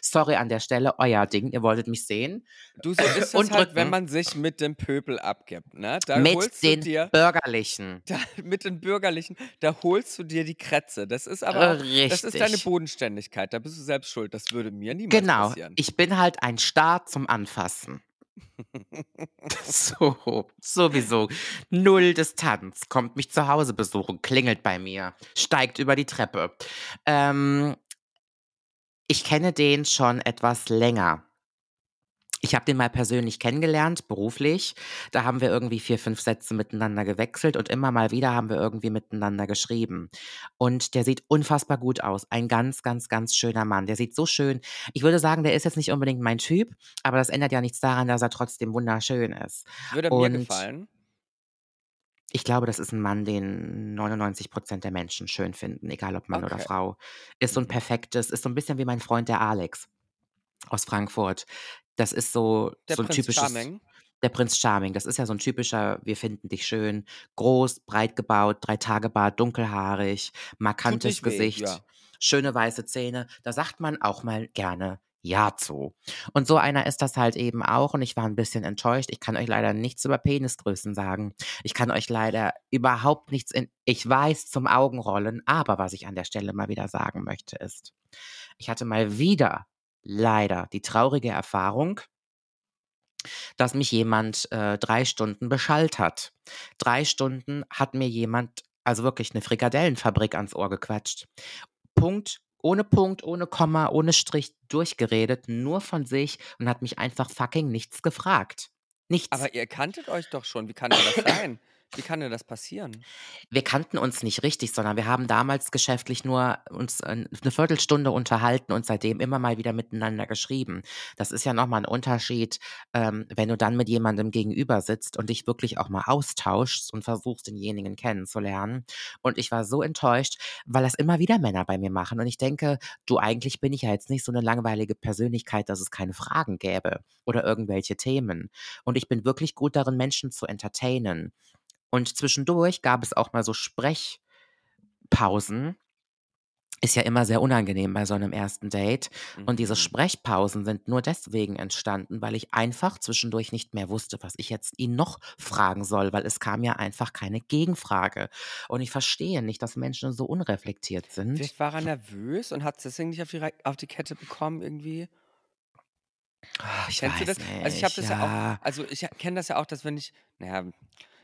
B: Sorry an der Stelle, euer Ding. Ihr wolltet mich sehen.
A: Du, so (laughs) ist es
B: Und
A: halt, wenn man sich mit dem Pöbel abgibt, ne? Da
B: Mit
A: holst du
B: den
A: dir
B: Bürgerlichen. (laughs)
A: da mit den Bürgerlichen, da holst du dir die Krätze. Das ist aber auch das ist deine
B: Richtig.
A: Bodenständigkeit. Da bist du selbst schuld. Das würde mir niemals
B: Genau.
A: passieren.
B: Ich bin halt ein Star zum Anfassen. (laughs) So, sowieso. Null Distanz. Kommt mich zu Hause besuchen, klingelt bei mir, steigt über die Treppe. Ähm, ich kenne den schon etwas länger. Ich habe den mal persönlich kennengelernt, beruflich. Da haben wir irgendwie vier, fünf Sätze miteinander gewechselt und immer mal wieder haben wir irgendwie miteinander geschrieben. Und der sieht unfassbar gut aus. Ein ganz, ganz, ganz schöner Mann. Der sieht so schön. Ich würde sagen, der ist jetzt nicht unbedingt mein Typ, aber das ändert ja nichts daran, dass er trotzdem wunderschön ist.
A: Würde mir
B: Und
A: gefallen.
B: Ich glaube, das ist ein Mann, den 99 Prozent der Menschen schön finden, egal ob Mann oder
A: Okay.
B: Frau. Ist so ein
A: Mhm.
B: perfektes, ist so ein bisschen wie mein Freund der Alex aus Frankfurt. Das ist so,
A: Der
B: so ein
A: Prinz
B: typisches,
A: Charming.
B: der Prinz Charming. Das ist ja so ein typischer, wir finden dich schön, groß, breit gebaut, drei Tage Bart, dunkelhaarig, markantes
A: nicht weh,
B: Gesicht,
A: ja.
B: schöne weiße Zähne. Da sagt man auch mal gerne ja zu. Und so einer ist das halt eben auch. Und ich war ein bisschen enttäuscht. Ich kann euch leider nichts über Penisgrößen sagen. Ich kann euch leider überhaupt nichts in, ich weiß zum Augenrollen. Aber was ich an der Stelle mal wieder sagen möchte ist, ich hatte mal wieder leider die traurige Erfahrung, dass mich jemand äh, drei Stunden beschallt hat. Drei Stunden hat mir jemand, also wirklich eine Frikadellenfabrik ans Ohr gequatscht. Punkt, ohne Punkt, ohne Komma, ohne Strich durchgeredet, nur von sich und hat mich einfach fucking nichts gefragt. Nichts.
A: Aber ihr kanntet euch doch schon. Wie kann denn das sein? (coughs) Wie kann denn das passieren?
B: Wir kannten uns nicht richtig, sondern wir haben damals geschäftlich nur uns äh, eine Viertelstunde unterhalten und seitdem immer mal wieder miteinander geschrieben. Das ist ja nochmal ein Unterschied, ähm, wenn du dann mit jemandem gegenüber sitzt und dich wirklich auch mal austauschst und versuchst, denjenigen kennenzulernen. Und ich war so enttäuscht, weil das immer wieder Männer bei mir machen. Und ich denke, du, eigentlich bin ich ja jetzt nicht so eine langweilige Persönlichkeit, dass es keine Fragen gäbe oder irgendwelche Themen. Und ich bin wirklich gut darin, Menschen zu entertainen. Und zwischendurch gab es auch mal so Sprechpausen. Ist ja immer sehr unangenehm bei so einem ersten Date. Und diese
A: Mhm.
B: Sprechpausen sind nur deswegen entstanden, weil ich einfach zwischendurch nicht mehr wusste, was ich jetzt ihn noch fragen soll, weil es kam ja einfach keine Gegenfrage. Und ich verstehe nicht, dass Menschen so unreflektiert sind.
A: Vielleicht war er nervös und hat es deswegen nicht auf die, auf die Kette bekommen irgendwie.
B: Ah, Ich
A: Kennst du
B: weiß
A: das? Also ich habe
B: nicht,
A: das ja auch,
B: ja.
A: also ich kenne das ja auch, dass wenn ich, naja,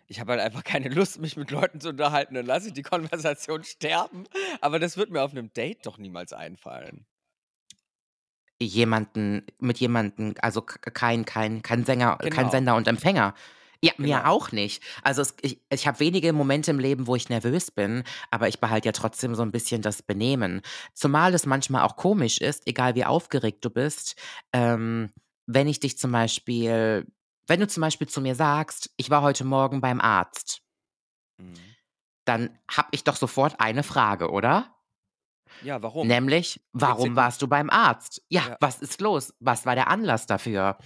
A: ich habe halt einfach keine Lust, mich mit Leuten zu unterhalten, dann lasse ich die Konversation sterben. Aber das wird mir auf einem Date doch niemals einfallen.
B: Jemanden, mit jemanden, also kein, kein, kein Sänger, kein
A: Genau.
B: Sender und Empfänger. Ja, mir
A: Genau.
B: auch nicht. Also es, ich, ich habe wenige Momente im Leben, wo ich nervös bin, aber ich behalte ja trotzdem so ein bisschen das Benehmen. Zumal es manchmal auch komisch ist, egal wie aufgeregt du bist, ähm, wenn ich dich zum Beispiel, wenn du zum Beispiel zu mir sagst, ich war heute Morgen beim Arzt,
A: Mhm.
B: dann habe ich doch sofort eine Frage, oder?
A: Ja, warum?
B: Nämlich, warum warst du beim Arzt? Ja,
A: Ja.
B: was ist los? Was war der Anlass dafür?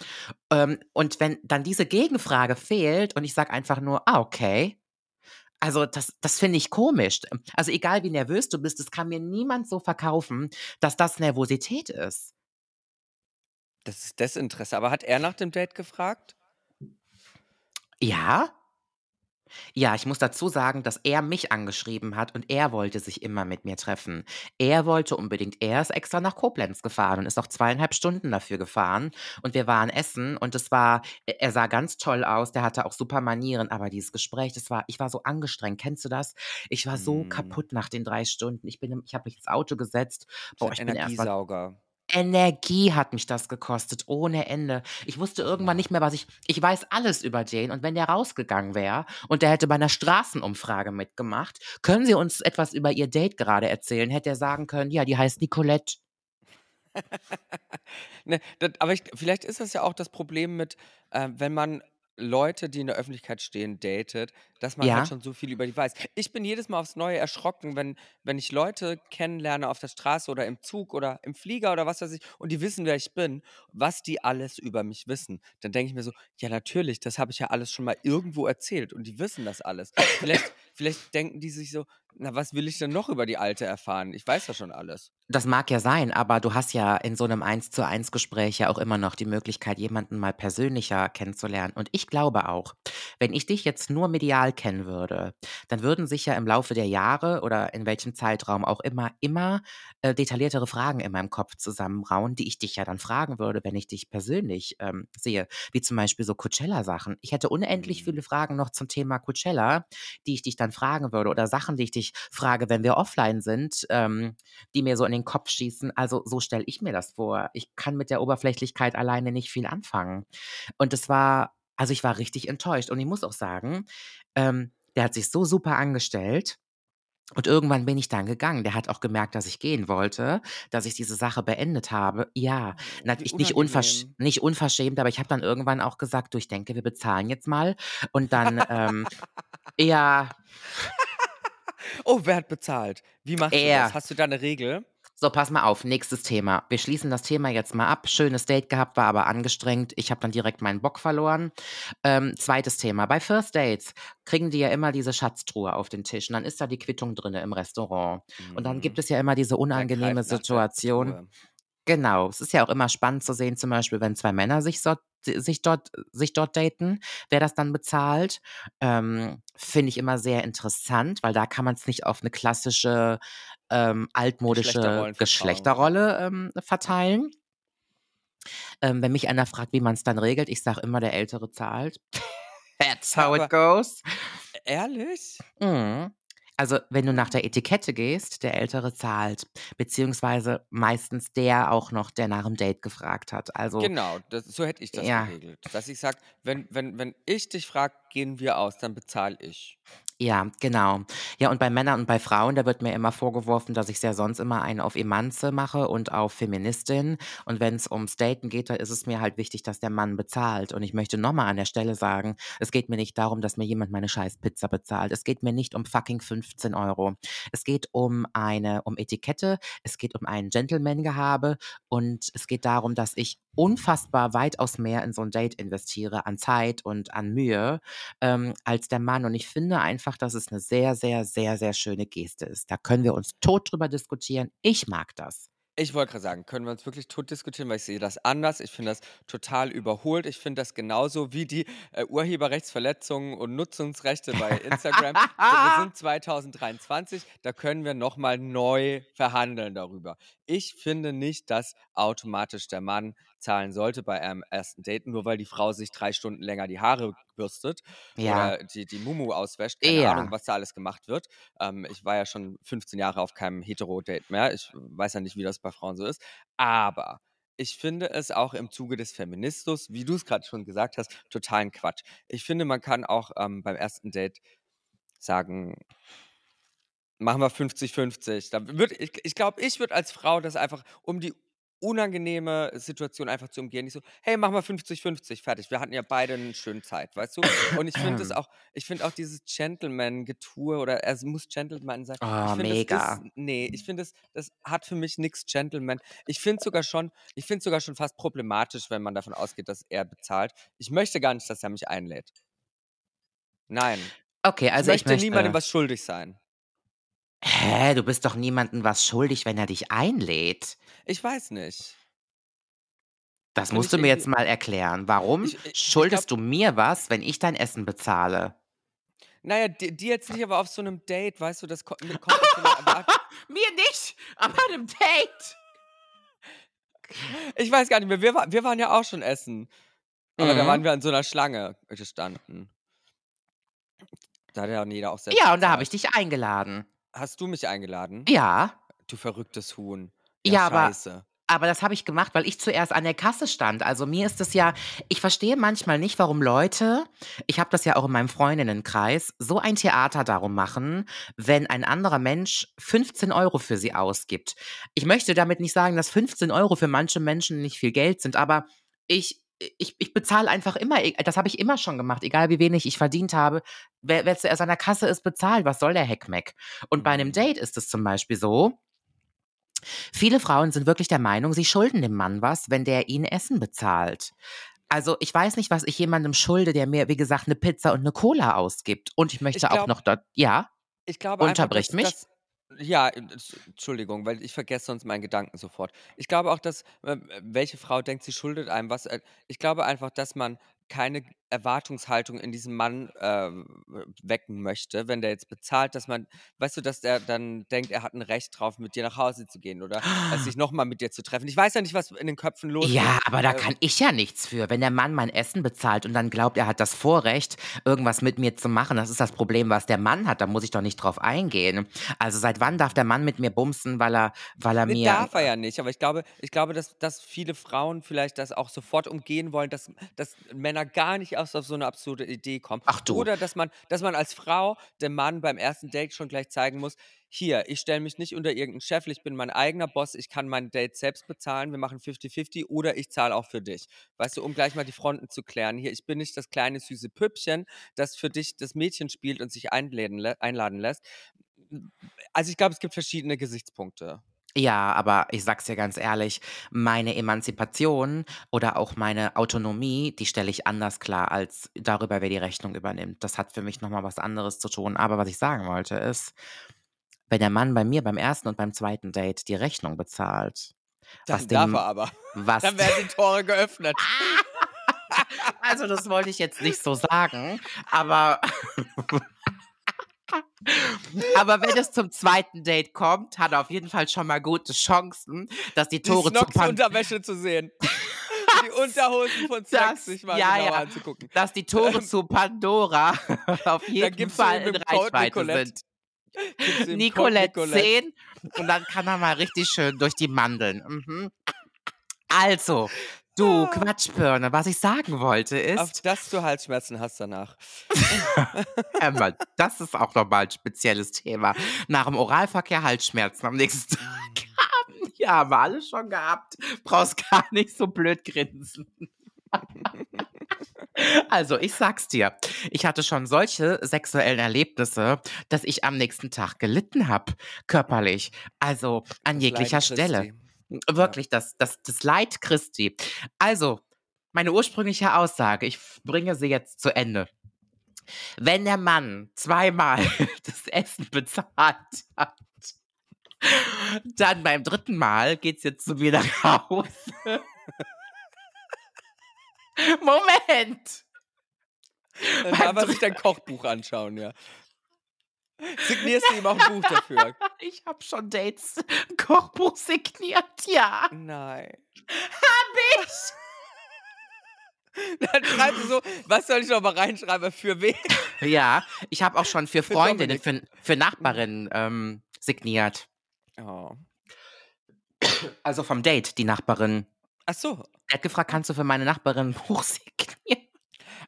B: Ähm, und wenn dann diese Gegenfrage fehlt und ich sage einfach nur, ah, okay. Also das, das finde ich komisch. Also egal wie nervös du bist, es kann mir niemand so verkaufen, dass das Nervosität ist.
A: Das ist Desinteresse. Aber hat er nach dem Date gefragt?
B: Ja? Ja, ich muss dazu sagen, dass er mich angeschrieben hat und er wollte sich immer mit mir treffen. Er wollte unbedingt, er ist extra nach Koblenz gefahren und ist auch zweieinhalb Stunden dafür gefahren. Und wir waren essen und es war, er sah ganz toll aus, der hatte auch super Manieren, aber dieses Gespräch, das war, ich war so angestrengt. Kennst du das? Ich war so
A: Mm.
B: kaputt nach den drei Stunden. Ich bin, ich habe mich ins Auto gesetzt. Boah, ich bin erst mal
A: Energiesauger.
B: Energie hat mich das gekostet, ohne Ende. Ich wusste irgendwann nicht mehr, was ich. Ich weiß alles über den. Und wenn der rausgegangen wäre und der hätte bei einer Straßenumfrage mitgemacht, können Sie uns etwas über Ihr Date gerade erzählen? Hätte er sagen können, ja, die heißt Nicolette. (laughs)
A: Ne, das, aber ich, vielleicht ist das ja auch das Problem mit, äh, wenn man Leute, die in der Öffentlichkeit stehen, datet, dass man
B: Ja.
A: halt schon so viel über die weiß. Ich bin jedes Mal aufs Neue erschrocken, wenn, wenn ich Leute kennenlerne auf der Straße oder im Zug oder im Flieger oder was weiß ich und die wissen, wer ich bin, was die alles über mich wissen. Dann denke ich mir so, ja natürlich, das habe ich ja alles schon mal irgendwo erzählt und die wissen das alles. Vielleicht, vielleicht denken die sich so, na, was will ich denn noch über die Alte erfahren? Ich weiß ja schon alles.
B: Das mag ja sein, aber du hast ja in so einem 1 zu 1 Gespräch ja auch immer noch die Möglichkeit, jemanden mal persönlicher kennenzulernen. Und ich glaube auch, wenn ich dich jetzt nur medial kennen würde, dann würden sich ja im Laufe der Jahre oder in welchem Zeitraum auch immer, immer äh, detailliertere Fragen in meinem Kopf zusammenbrauen, die ich dich ja dann fragen würde, wenn ich dich persönlich ähm, sehe. Wie zum Beispiel so Coachella-Sachen. Ich hätte unendlich
A: Mhm.
B: viele Fragen noch zum Thema Coachella, die ich dich dann fragen würde oder Sachen, die ich dich frage, wenn wir offline sind, ähm, die mir so in den Kopf schießen. Also so stelle ich mir das vor. Ich kann mit der Oberflächlichkeit alleine nicht viel anfangen. Und es war, also ich war richtig enttäuscht. Und ich muss auch sagen, ähm, der hat sich so super angestellt. Und irgendwann bin ich dann gegangen. Der hat auch gemerkt, dass ich gehen wollte, dass ich diese Sache beendet habe. Ja,
A: Wie
B: natürlich nicht, unversch nicht unverschämt, aber ich habe dann irgendwann auch gesagt, du, ich denke, wir bezahlen jetzt mal. Und dann, ähm, ja, (laughs)
A: Oh, wer hat bezahlt? Wie machst du das?
B: er.
A: Hast du da eine Regel?
B: So, pass mal auf, nächstes Thema. Wir schließen das Thema jetzt mal ab. Schönes Date gehabt, war aber angestrengt. Ich habe dann direkt meinen Bock verloren. Ähm, zweites Thema. Bei First Dates kriegen die ja immer diese Schatztruhe auf den Tisch und dann ist da die Quittung drin im Restaurant. Und dann gibt
A: Mhm.
B: es ja immer diese unangenehme Situation. Genau, es ist ja auch immer spannend zu sehen, zum Beispiel, wenn zwei Männer sich, so, sich, dort, sich dort daten, wer das dann bezahlt. Ähm, Finde ich immer sehr interessant, weil da kann man es nicht auf eine klassische ähm, altmodische
A: Geschlechterrollen.
B: Geschlechterrolle ähm, verteilen. Ähm, wenn mich einer fragt, wie man es dann regelt, ich sage immer, der Ältere zahlt. (laughs) That's how
A: Aber
B: it goes.
A: ehrlich?
B: Mhm. Also, wenn du nach der Etikette gehst, der Ältere zahlt, beziehungsweise meistens der auch noch, der nach dem Date gefragt hat. Also,
A: Genau, das, so hätte ich das
B: ja,
A: geregelt. Dass ich sage, wenn, wenn, wenn ich dich frage, gehen wir aus, dann bezahle ich.
B: Ja, genau. Ja, und bei Männern und bei Frauen, da wird mir immer vorgeworfen, dass ich sehr sonst immer einen auf Emanze mache und auf Feministin. Und wenn es ums Daten geht, da ist es mir halt wichtig, dass der Mann bezahlt. Und ich möchte nochmal an der Stelle sagen, es geht mir nicht darum, dass mir jemand meine scheiß Pizza bezahlt. Es geht mir nicht um fucking 15 Euro. Es geht um eine, um Etikette, es geht um ein Gentleman-Gehabe und es geht darum, dass ich unfassbar weitaus mehr in so ein Date investiere an Zeit und an Mühe ähm, als der Mann. Und ich finde einfach, dass es eine sehr, sehr, sehr, sehr schöne Geste ist. Da können wir uns tot drüber diskutieren. Ich mag das.
A: Ich wollte gerade sagen, können wir uns wirklich tot diskutieren, weil ich sehe das anders. Ich finde das total überholt. Ich finde das genauso wie die äh, Urheberrechtsverletzungen und Nutzungsrechte bei Instagram. Wir sind (laughs) 2023, da können wir nochmal neu verhandeln darüber. Ich finde nicht, dass automatisch der Mann zahlen sollte bei einem ersten Date, nur weil die Frau sich drei Stunden länger die Haare bürstet
B: ja,
A: oder die, die Mumu auswäscht. Keine Ahnung,
B: eher.
A: was da alles gemacht wird. Ähm, ich war ja schon 15 Jahre auf keinem Hetero-Date mehr. Ich weiß ja nicht, wie das bei Frauen so ist. Aber ich finde es auch im Zuge des Feminismus, wie du es gerade schon gesagt hast, totalen Quatsch. Ich finde, man kann auch ähm, beim ersten Date sagen, machen wir 50-50. Da würd, ich ich glaube, ich würde als Frau das einfach, um die unangenehme Situation einfach zu umgehen, nicht so, hey, machen wir 50-50, fertig. Wir hatten ja beide eine schöne Zeit, weißt du? Und ich finde es (coughs) auch, ich finde auch dieses Gentleman-Getue oder es muss Gentleman sein. Ich
B: Oh,
A: finde, das
B: mega.
A: ist, nee, ich finde, das, das hat für mich nichts Gentleman. Ich finde es sogar schon, ich finde sogar schon fast problematisch, wenn man davon ausgeht, dass er bezahlt. Ich möchte gar nicht, dass er mich einlädt. Nein.
B: Okay,
A: Ich
B: also ich
A: möchte niemandem
B: möchte.
A: was schuldig sein.
B: Hä, du bist doch niemandem was schuldig, wenn er dich einlädt.
A: Ich weiß nicht.
B: Das
A: Finde
B: musst
A: ich
B: du mir jetzt
A: irgendwie.
B: mal erklären. Warum
A: Ich, ich, ich
B: schuldest
A: glaube,
B: du mir was, wenn ich dein Essen bezahle?
A: naja, die, die jetzt nicht, aber auf so einem Date, weißt du, das ko- kommt das so eine Erwartung.
B: mir nicht, aber einem Date.
A: Ich weiß gar nicht mehr, wir, wir waren ja auch schon essen. Aber da waren
B: Mhm.
A: wir an so einer Schlange gestanden. Da hat ja jeder auch selbst
B: Ja, und da habe ich dich eingeladen.
A: Hast du mich eingeladen?
B: Ja.
A: Du verrücktes Huhn. Ja,
B: Ja, aber,
A: scheiße.
B: aber das habe ich gemacht, weil ich zuerst an der Kasse stand. Also mir ist es ja, ich verstehe manchmal nicht, warum Leute, ich habe das ja auch in meinem Freundinnenkreis, so ein Theater darum machen, wenn ein anderer Mensch 15 Euro für sie ausgibt. Ich möchte damit nicht sagen, dass 15 Euro für manche Menschen nicht viel Geld sind, aber ich, ich, ich bezahle einfach immer, e- das habe ich immer schon gemacht, egal wie wenig ich verdient habe. Wer, wer zuerst an der Kasse ist, bezahlt. Was soll der Heckmeck? Und bei einem
A: Mhm.
B: Date ist es zum Beispiel so, Viele Frauen sind wirklich der Meinung, sie schulden dem Mann was, wenn der ihnen Essen bezahlt. Also ich weiß nicht, was ich jemandem schulde, der mir, wie gesagt, eine Pizza und eine Cola ausgibt. Und ich
A: Ich
B: möchte auch noch dort, ja,
A: ich glaube einfach,
B: unterbricht
A: dass,
B: mich.
A: dass ja, äh, Entschuldigung, weil ich vergesse sonst meinen Gedanken sofort. Ich glaube auch, dass äh, welche Frau denkt, sie schuldet einem was. äh, Ich glaube einfach, dass man keine Erwartungshaltung in diesem Mann äh, wecken möchte, wenn der jetzt bezahlt, dass man, weißt du, dass der dann denkt, er hat ein Recht drauf, mit dir nach Hause zu gehen oder äh, sich nochmal mit dir zu treffen. Ich weiß ja nicht, was in den Köpfen los ist.
B: Ja, aber da
A: Äh,
B: kann ich ja nichts für. Wenn der Mann mein Essen bezahlt und dann glaubt, er hat das Vorrecht, irgendwas mit mir zu machen, das ist das Problem, was der Mann hat. Da muss ich doch nicht drauf eingehen. Also seit wann darf der Mann mit mir bumsen, weil er, weil er mir.
A: darf er ja nicht, aber ich glaube, ich glaube, dass, dass viele Frauen vielleicht das auch sofort umgehen wollen, dass, dass Männer gar nicht erst auf so eine absurde Idee kommen.
B: Ach du.
A: Oder dass man, dass man als Frau dem Mann beim ersten Date schon gleich zeigen muss, hier, ich stelle mich nicht unter irgendeinen Chef, ich bin mein eigener Boss, ich kann mein Date selbst bezahlen, wir machen 50-50 oder ich zahle auch für dich. Weißt du, um gleich mal die Fronten zu klären. Hier, ich bin nicht das kleine süße Püppchen, das für dich das Mädchen spielt und sich einladen, einladen lässt. Also ich glaube, es gibt verschiedene Gesichtspunkte.
B: Ja, aber ich sag's dir ganz ehrlich, meine Emanzipation oder auch meine Autonomie, die stelle ich anders klar als darüber, wer die Rechnung übernimmt. Das hat für mich nochmal was anderes zu tun. Aber was ich sagen wollte ist, wenn der Mann bei mir beim ersten und beim zweiten Date die Rechnung bezahlt, was
A: Dann darf
B: dem,
A: er aber.
B: was,
A: Dann werden die Tore geöffnet. (laughs)
B: also das wollte ich jetzt nicht so sagen, aber, (laughs) (laughs) aber wenn es zum zweiten Date kommt, hat er auf jeden Fall schon mal gute Chancen, dass die
A: Die
B: Tore zu
A: Snocks
B: Pan
A: Unterwäsche zu sehen. (laughs) Die Unterhosen von Snocks sich mal
B: ja,
A: genauer
B: ja.
A: anzugucken.
B: dass die Tore
A: Ähm,
B: zu Pandora (laughs) auf jeden Fall in Reichweite
A: Nicolette-
B: sind. Nicolette
A: Nicolette.
B: 10 und dann kann er mal richtig schön durch die Mandeln. Mhm. Also, du
A: Ah.
B: Quatschbirne, was ich sagen wollte
A: Auf
B: ist,
A: dass du Halsschmerzen hast danach. (laughs)
B: Emma, das ist auch nochmal ein spezielles Thema. Nach dem Oralverkehr Halsschmerzen am nächsten Tag haben. (laughs) Ja, haben wir alle schon gehabt. Brauchst gar nicht so blöd grinsen. (laughs) Also, ich sag's dir, ich hatte schon solche sexuellen Erlebnisse, dass ich am nächsten Tag gelitten habe, körperlich. Also an
A: Das
B: jeglicher
A: Leiden
B: Stelle. Wirklich, das, das, das Leid Christi. Also, meine ursprüngliche Aussage, ich bringe sie jetzt zu Ende. Wenn der Mann zweimal (laughs) das Essen bezahlt hat, dann beim dritten Mal geht's jetzt zu mir nach Hause. (laughs) Moment!
A: Dann darf er sich dein Kochbuch anschauen, ja. Signierst du ihm auch ein Buch dafür? (laughs)
B: Ich habe schon Dates ein (laughs) Kochbuch signiert, ja.
A: Nein.
B: Hab ich. (laughs)
A: Dann schreibst du so, was soll ich noch mal reinschreiben? Für wen?
B: Ja, ich habe auch schon für
A: Für
B: Freundinnen,
A: Dominik.
B: für, für Nachbarinnen ähm, signiert.
A: Oh.
B: Also vom Date, die Nachbarin.
A: Ach so.
B: Er hat gefragt, kannst du für meine Nachbarin ein Buch signieren?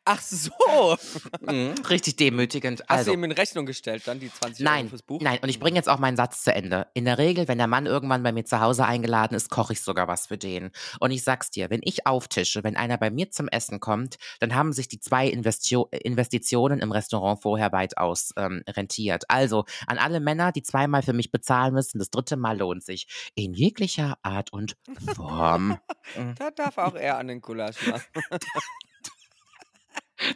A: Ach so.
B: Mhm, Richtig demütigend.
A: Hast du
B: Also,
A: ihm in Rechnung gestellt, dann die 20 Euro
B: nein,
A: fürs Buch?
B: nein. Und ich bringe jetzt auch meinen Satz zu Ende. In der Regel, wenn der Mann irgendwann bei mir zu Hause eingeladen ist, koche ich sogar was für den. Und ich sag's dir, wenn ich auftische, wenn einer bei mir zum Essen kommt, dann haben sich die zwei Investio Investitionen im Restaurant vorher weitaus ähm, rentiert. Also an alle Männer, die zweimal für mich bezahlen müssen, das dritte Mal lohnt sich. In jeglicher Art und Form. (laughs) Mhm.
A: Da darf auch er an den Gulasch machen. (laughs)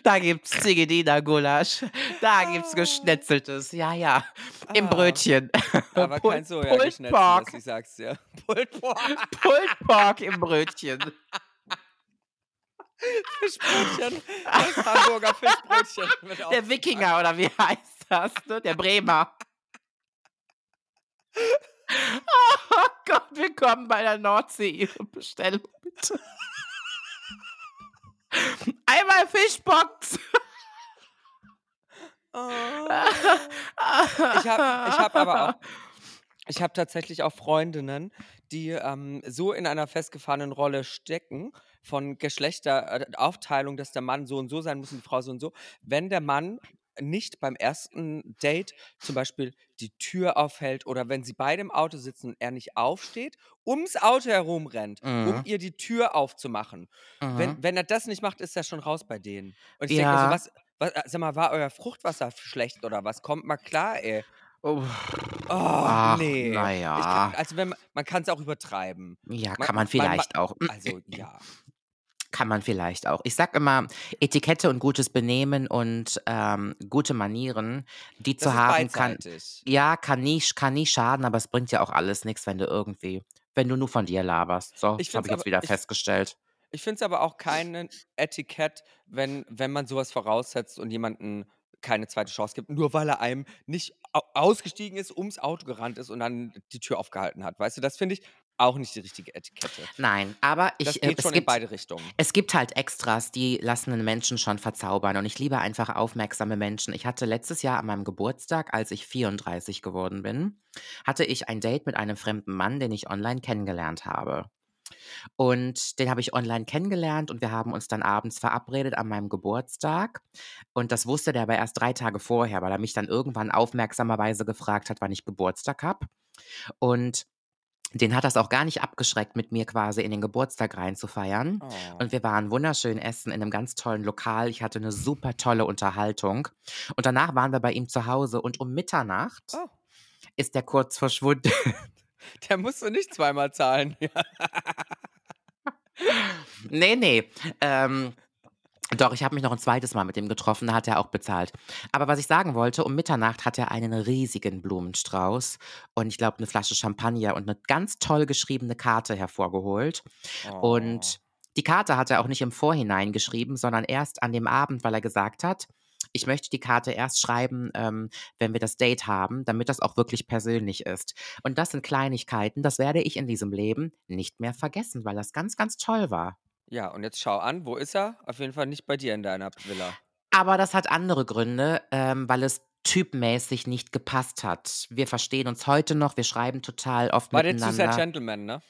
B: Da gibt's Zigedina-Gulasch. Da gibt's Geschnetzeltes. Ja, ja. Im
A: Ah.
B: Brötchen.
A: Aber kein
B: Pulled-
A: Soja
B: Pork.
A: ich sag's dir. Pulled Pork,
B: Pulled Pork im Brötchen.
A: Fischbrötchen. Das Hamburger Fischbrötchen.
B: Der Wikinger, oder wie heißt das? Ne? Der Bremer. Oh Gott, willkommen bei der Nordsee. Ihre Bestellung bitte. Einmal Fischbox.
A: Oh. Ich habe ich hab aber auch, ich habe tatsächlich auch Freundinnen, die ähm, so in einer festgefahrenen Rolle stecken von Geschlechteraufteilung, dass der Mann so und so sein muss und die Frau so und so. Wenn der Mann nicht beim ersten Date zum Beispiel die Tür aufhält oder wenn sie beide im Auto sitzen und er nicht aufsteht, ums Auto herum rennt, um
B: Mhm.
A: ihr die Tür aufzumachen.
B: Mhm.
A: Wenn, wenn er das nicht macht, ist er schon raus bei denen. Und ich denke
B: Ja.
A: so, was, was, äh, sag mal, war euer Fruchtwasser schlecht oder was? Kommt mal klar, ey.
B: Oh, Ach,
A: nee.
B: na
A: Ich
B: ja.
A: kann, also wenn man, man kann es auch übertreiben.
B: ja,
A: Ma-
B: kann man
A: ma-
B: vielleicht auch.
A: Also ja.
B: Kann man vielleicht auch. Ich sag immer, Etikette und gutes Benehmen und ähm, gute Manieren, die
A: Das
B: zu haben, kann,
A: beidseitig.
B: ja, kann nie, kann nie schaden, aber es bringt ja auch alles nichts, wenn du irgendwie, wenn du nur von dir laberst. So, habe ich jetzt
A: aber-
B: wieder
A: ich-
B: festgestellt.
A: Ich finde es aber auch kein Etikett, wenn, wenn man sowas voraussetzt und jemanden keine zweite Chance gibt, nur weil er einem nicht au ausgestiegen ist, ums Auto gerannt ist und dann die Tür aufgehalten hat. Weißt du, das finde ich auch nicht die richtige Etikette.
B: Nein, aber
A: Das
B: ich, äh,
A: geht
B: es
A: schon in
B: gibt,
A: beide Richtungen.
B: es gibt halt Extras, die lassen einen Menschen schon verzaubern. Und ich liebe einfach aufmerksame Menschen. Ich hatte letztes Jahr an meinem Geburtstag, als ich 34 geworden bin, hatte ich ein Date mit einem fremden Mann, den ich online kennengelernt habe. Und den habe ich online kennengelernt und wir haben uns dann abends verabredet an meinem Geburtstag. Und das wusste der aber erst drei Tage vorher, weil er mich dann irgendwann aufmerksamerweise gefragt hat, wann ich Geburtstag habe. Und den hat das auch gar nicht abgeschreckt, mit mir quasi in den Geburtstag reinzufeiern.
A: Oh.
B: Und wir waren wunderschön essen in einem ganz tollen Lokal. Ich hatte eine super tolle Unterhaltung. Und danach waren wir bei ihm zu Hause und um Mitternacht
A: Oh.
B: ist der kurz verschwunden. (laughs)
A: Der musst du nicht zweimal zahlen. (laughs)
B: nee, nee. Ähm, doch, ich habe mich noch ein zweites Mal mit ihm getroffen, da hat er auch bezahlt. Aber was ich sagen wollte, um Mitternacht hat er einen riesigen Blumenstrauß und ich glaube eine Flasche Champagner und eine ganz toll geschriebene Karte hervorgeholt.
A: Oh.
B: Und die Karte hat er auch nicht im Vorhinein geschrieben, sondern erst an dem Abend, weil er gesagt hat, ich möchte die Karte erst schreiben, ähm, wenn wir das Date haben, damit das auch wirklich persönlich ist. Und das sind Kleinigkeiten, das werde ich in diesem Leben nicht mehr vergessen, weil das ganz, ganz toll war.
A: Ja, und jetzt schau an, wo ist er? Auf jeden Fall nicht bei dir in deiner Villa.
B: Aber das hat andere Gründe, ähm, weil es typmäßig nicht gepasst hat. Wir verstehen uns heute noch, wir schreiben total oft
A: War der zu sehr
B: miteinander.
A: Gentleman, ne?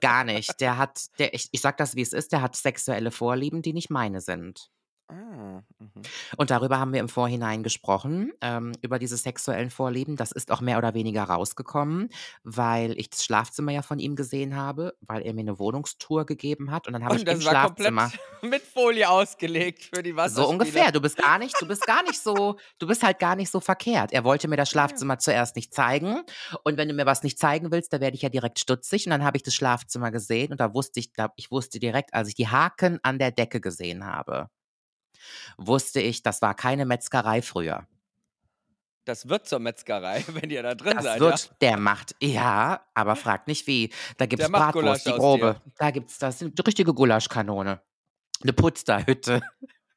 B: Gar nicht. (laughs) Der hat, der, ich, ich sag das, wie es ist, der hat sexuelle Vorlieben, die nicht meine sind.
A: Ah, mhm.
B: Und darüber haben wir im Vorhinein gesprochen, ähm, über diese sexuellen Vorlieben. Das ist auch mehr oder weniger rausgekommen, weil ich das Schlafzimmer ja von ihm gesehen habe, weil er mir eine Wohnungstour gegeben hat. Und dann habe ich
A: das
B: im
A: war
B: Schlafzimmer.
A: komplett (laughs) mit Folie ausgelegt für die Wasserspiele.
B: So ungefähr. Du bist gar nicht, du bist gar nicht so, du bist halt gar nicht so verkehrt. Er wollte mir das
A: Ja.
B: Schlafzimmer zuerst nicht zeigen. Und wenn du mir was nicht zeigen willst, da werde ich ja direkt stutzig. Und dann habe ich das Schlafzimmer gesehen und da wusste ich, da, ich wusste direkt, als ich die Haken an der Decke gesehen habe, wusste ich, das war keine Metzgerei früher.
A: Das wird zur Metzgerei, (laughs) wenn ihr da drin
B: Das
A: seid,
B: wird,
A: ja?
B: der macht, ja, aber fragt nicht wie. Da gibt es Bratwurst, die grobe. Da gibt es das, die richtige Gulaschkanone. Eine Putzterhütte.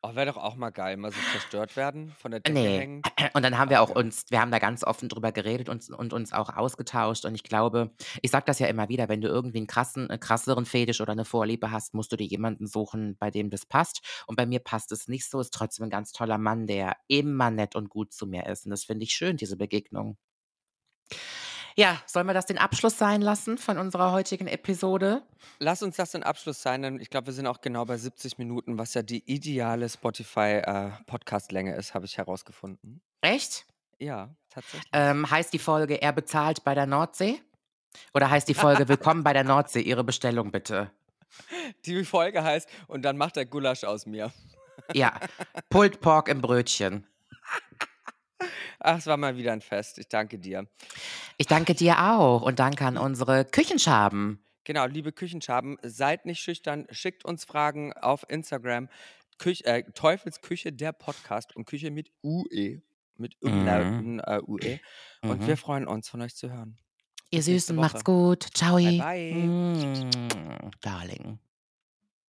A: Oh, wäre doch auch mal geil, mal so zerstört werden, von der Decke
B: Nee.
A: hängen. (clears throat)
B: Und dann haben wir auch uns, wir haben da ganz offen drüber geredet und, und uns auch ausgetauscht. Und ich glaube, ich sage das ja immer wieder, wenn du irgendwie einen krassen, einen krasseren Fetisch oder eine Vorliebe hast, musst du dir jemanden suchen, bei dem das passt. Und bei mir passt es nicht so, ist trotzdem ein ganz toller Mann, der immer nett und gut zu mir ist. Und das finde ich schön, diese Begegnung. Ja, sollen wir das den Abschluss sein lassen von unserer heutigen Episode?
A: Lass uns das den Abschluss sein, denn ich glaube, wir sind auch genau bei 70 Minuten, was ja die ideale Spotify-Podcast-Länge ist, habe ich herausgefunden.
B: Echt?
A: Ja, tatsächlich.
B: Ähm, heißt die Folge Er bezahlt bei der Nordsee? Oder heißt die Folge Willkommen bei der Nordsee? Ihre Bestellung bitte. (laughs)
A: Die Folge heißt, und dann macht er Gulasch aus mir.
B: Ja, Pulled Pork im Brötchen. (laughs)
A: Ach, es war mal wieder ein Fest. Ich danke dir.
B: Ich danke dir auch und danke an unsere Küchenschaben.
A: Genau, liebe Küchenschaben, seid nicht schüchtern, schickt uns Fragen auf Instagram. Küch, äh, Teufelsküche, der Podcast und Küche mit UE, mit Umlauten äh, UE. Und
B: Mhm.
A: wir freuen uns, von euch zu hören.
B: Ihr
A: Bis
B: Süßen, macht's gut. Ciao.
A: Bye, bye.
B: Mm, Darling.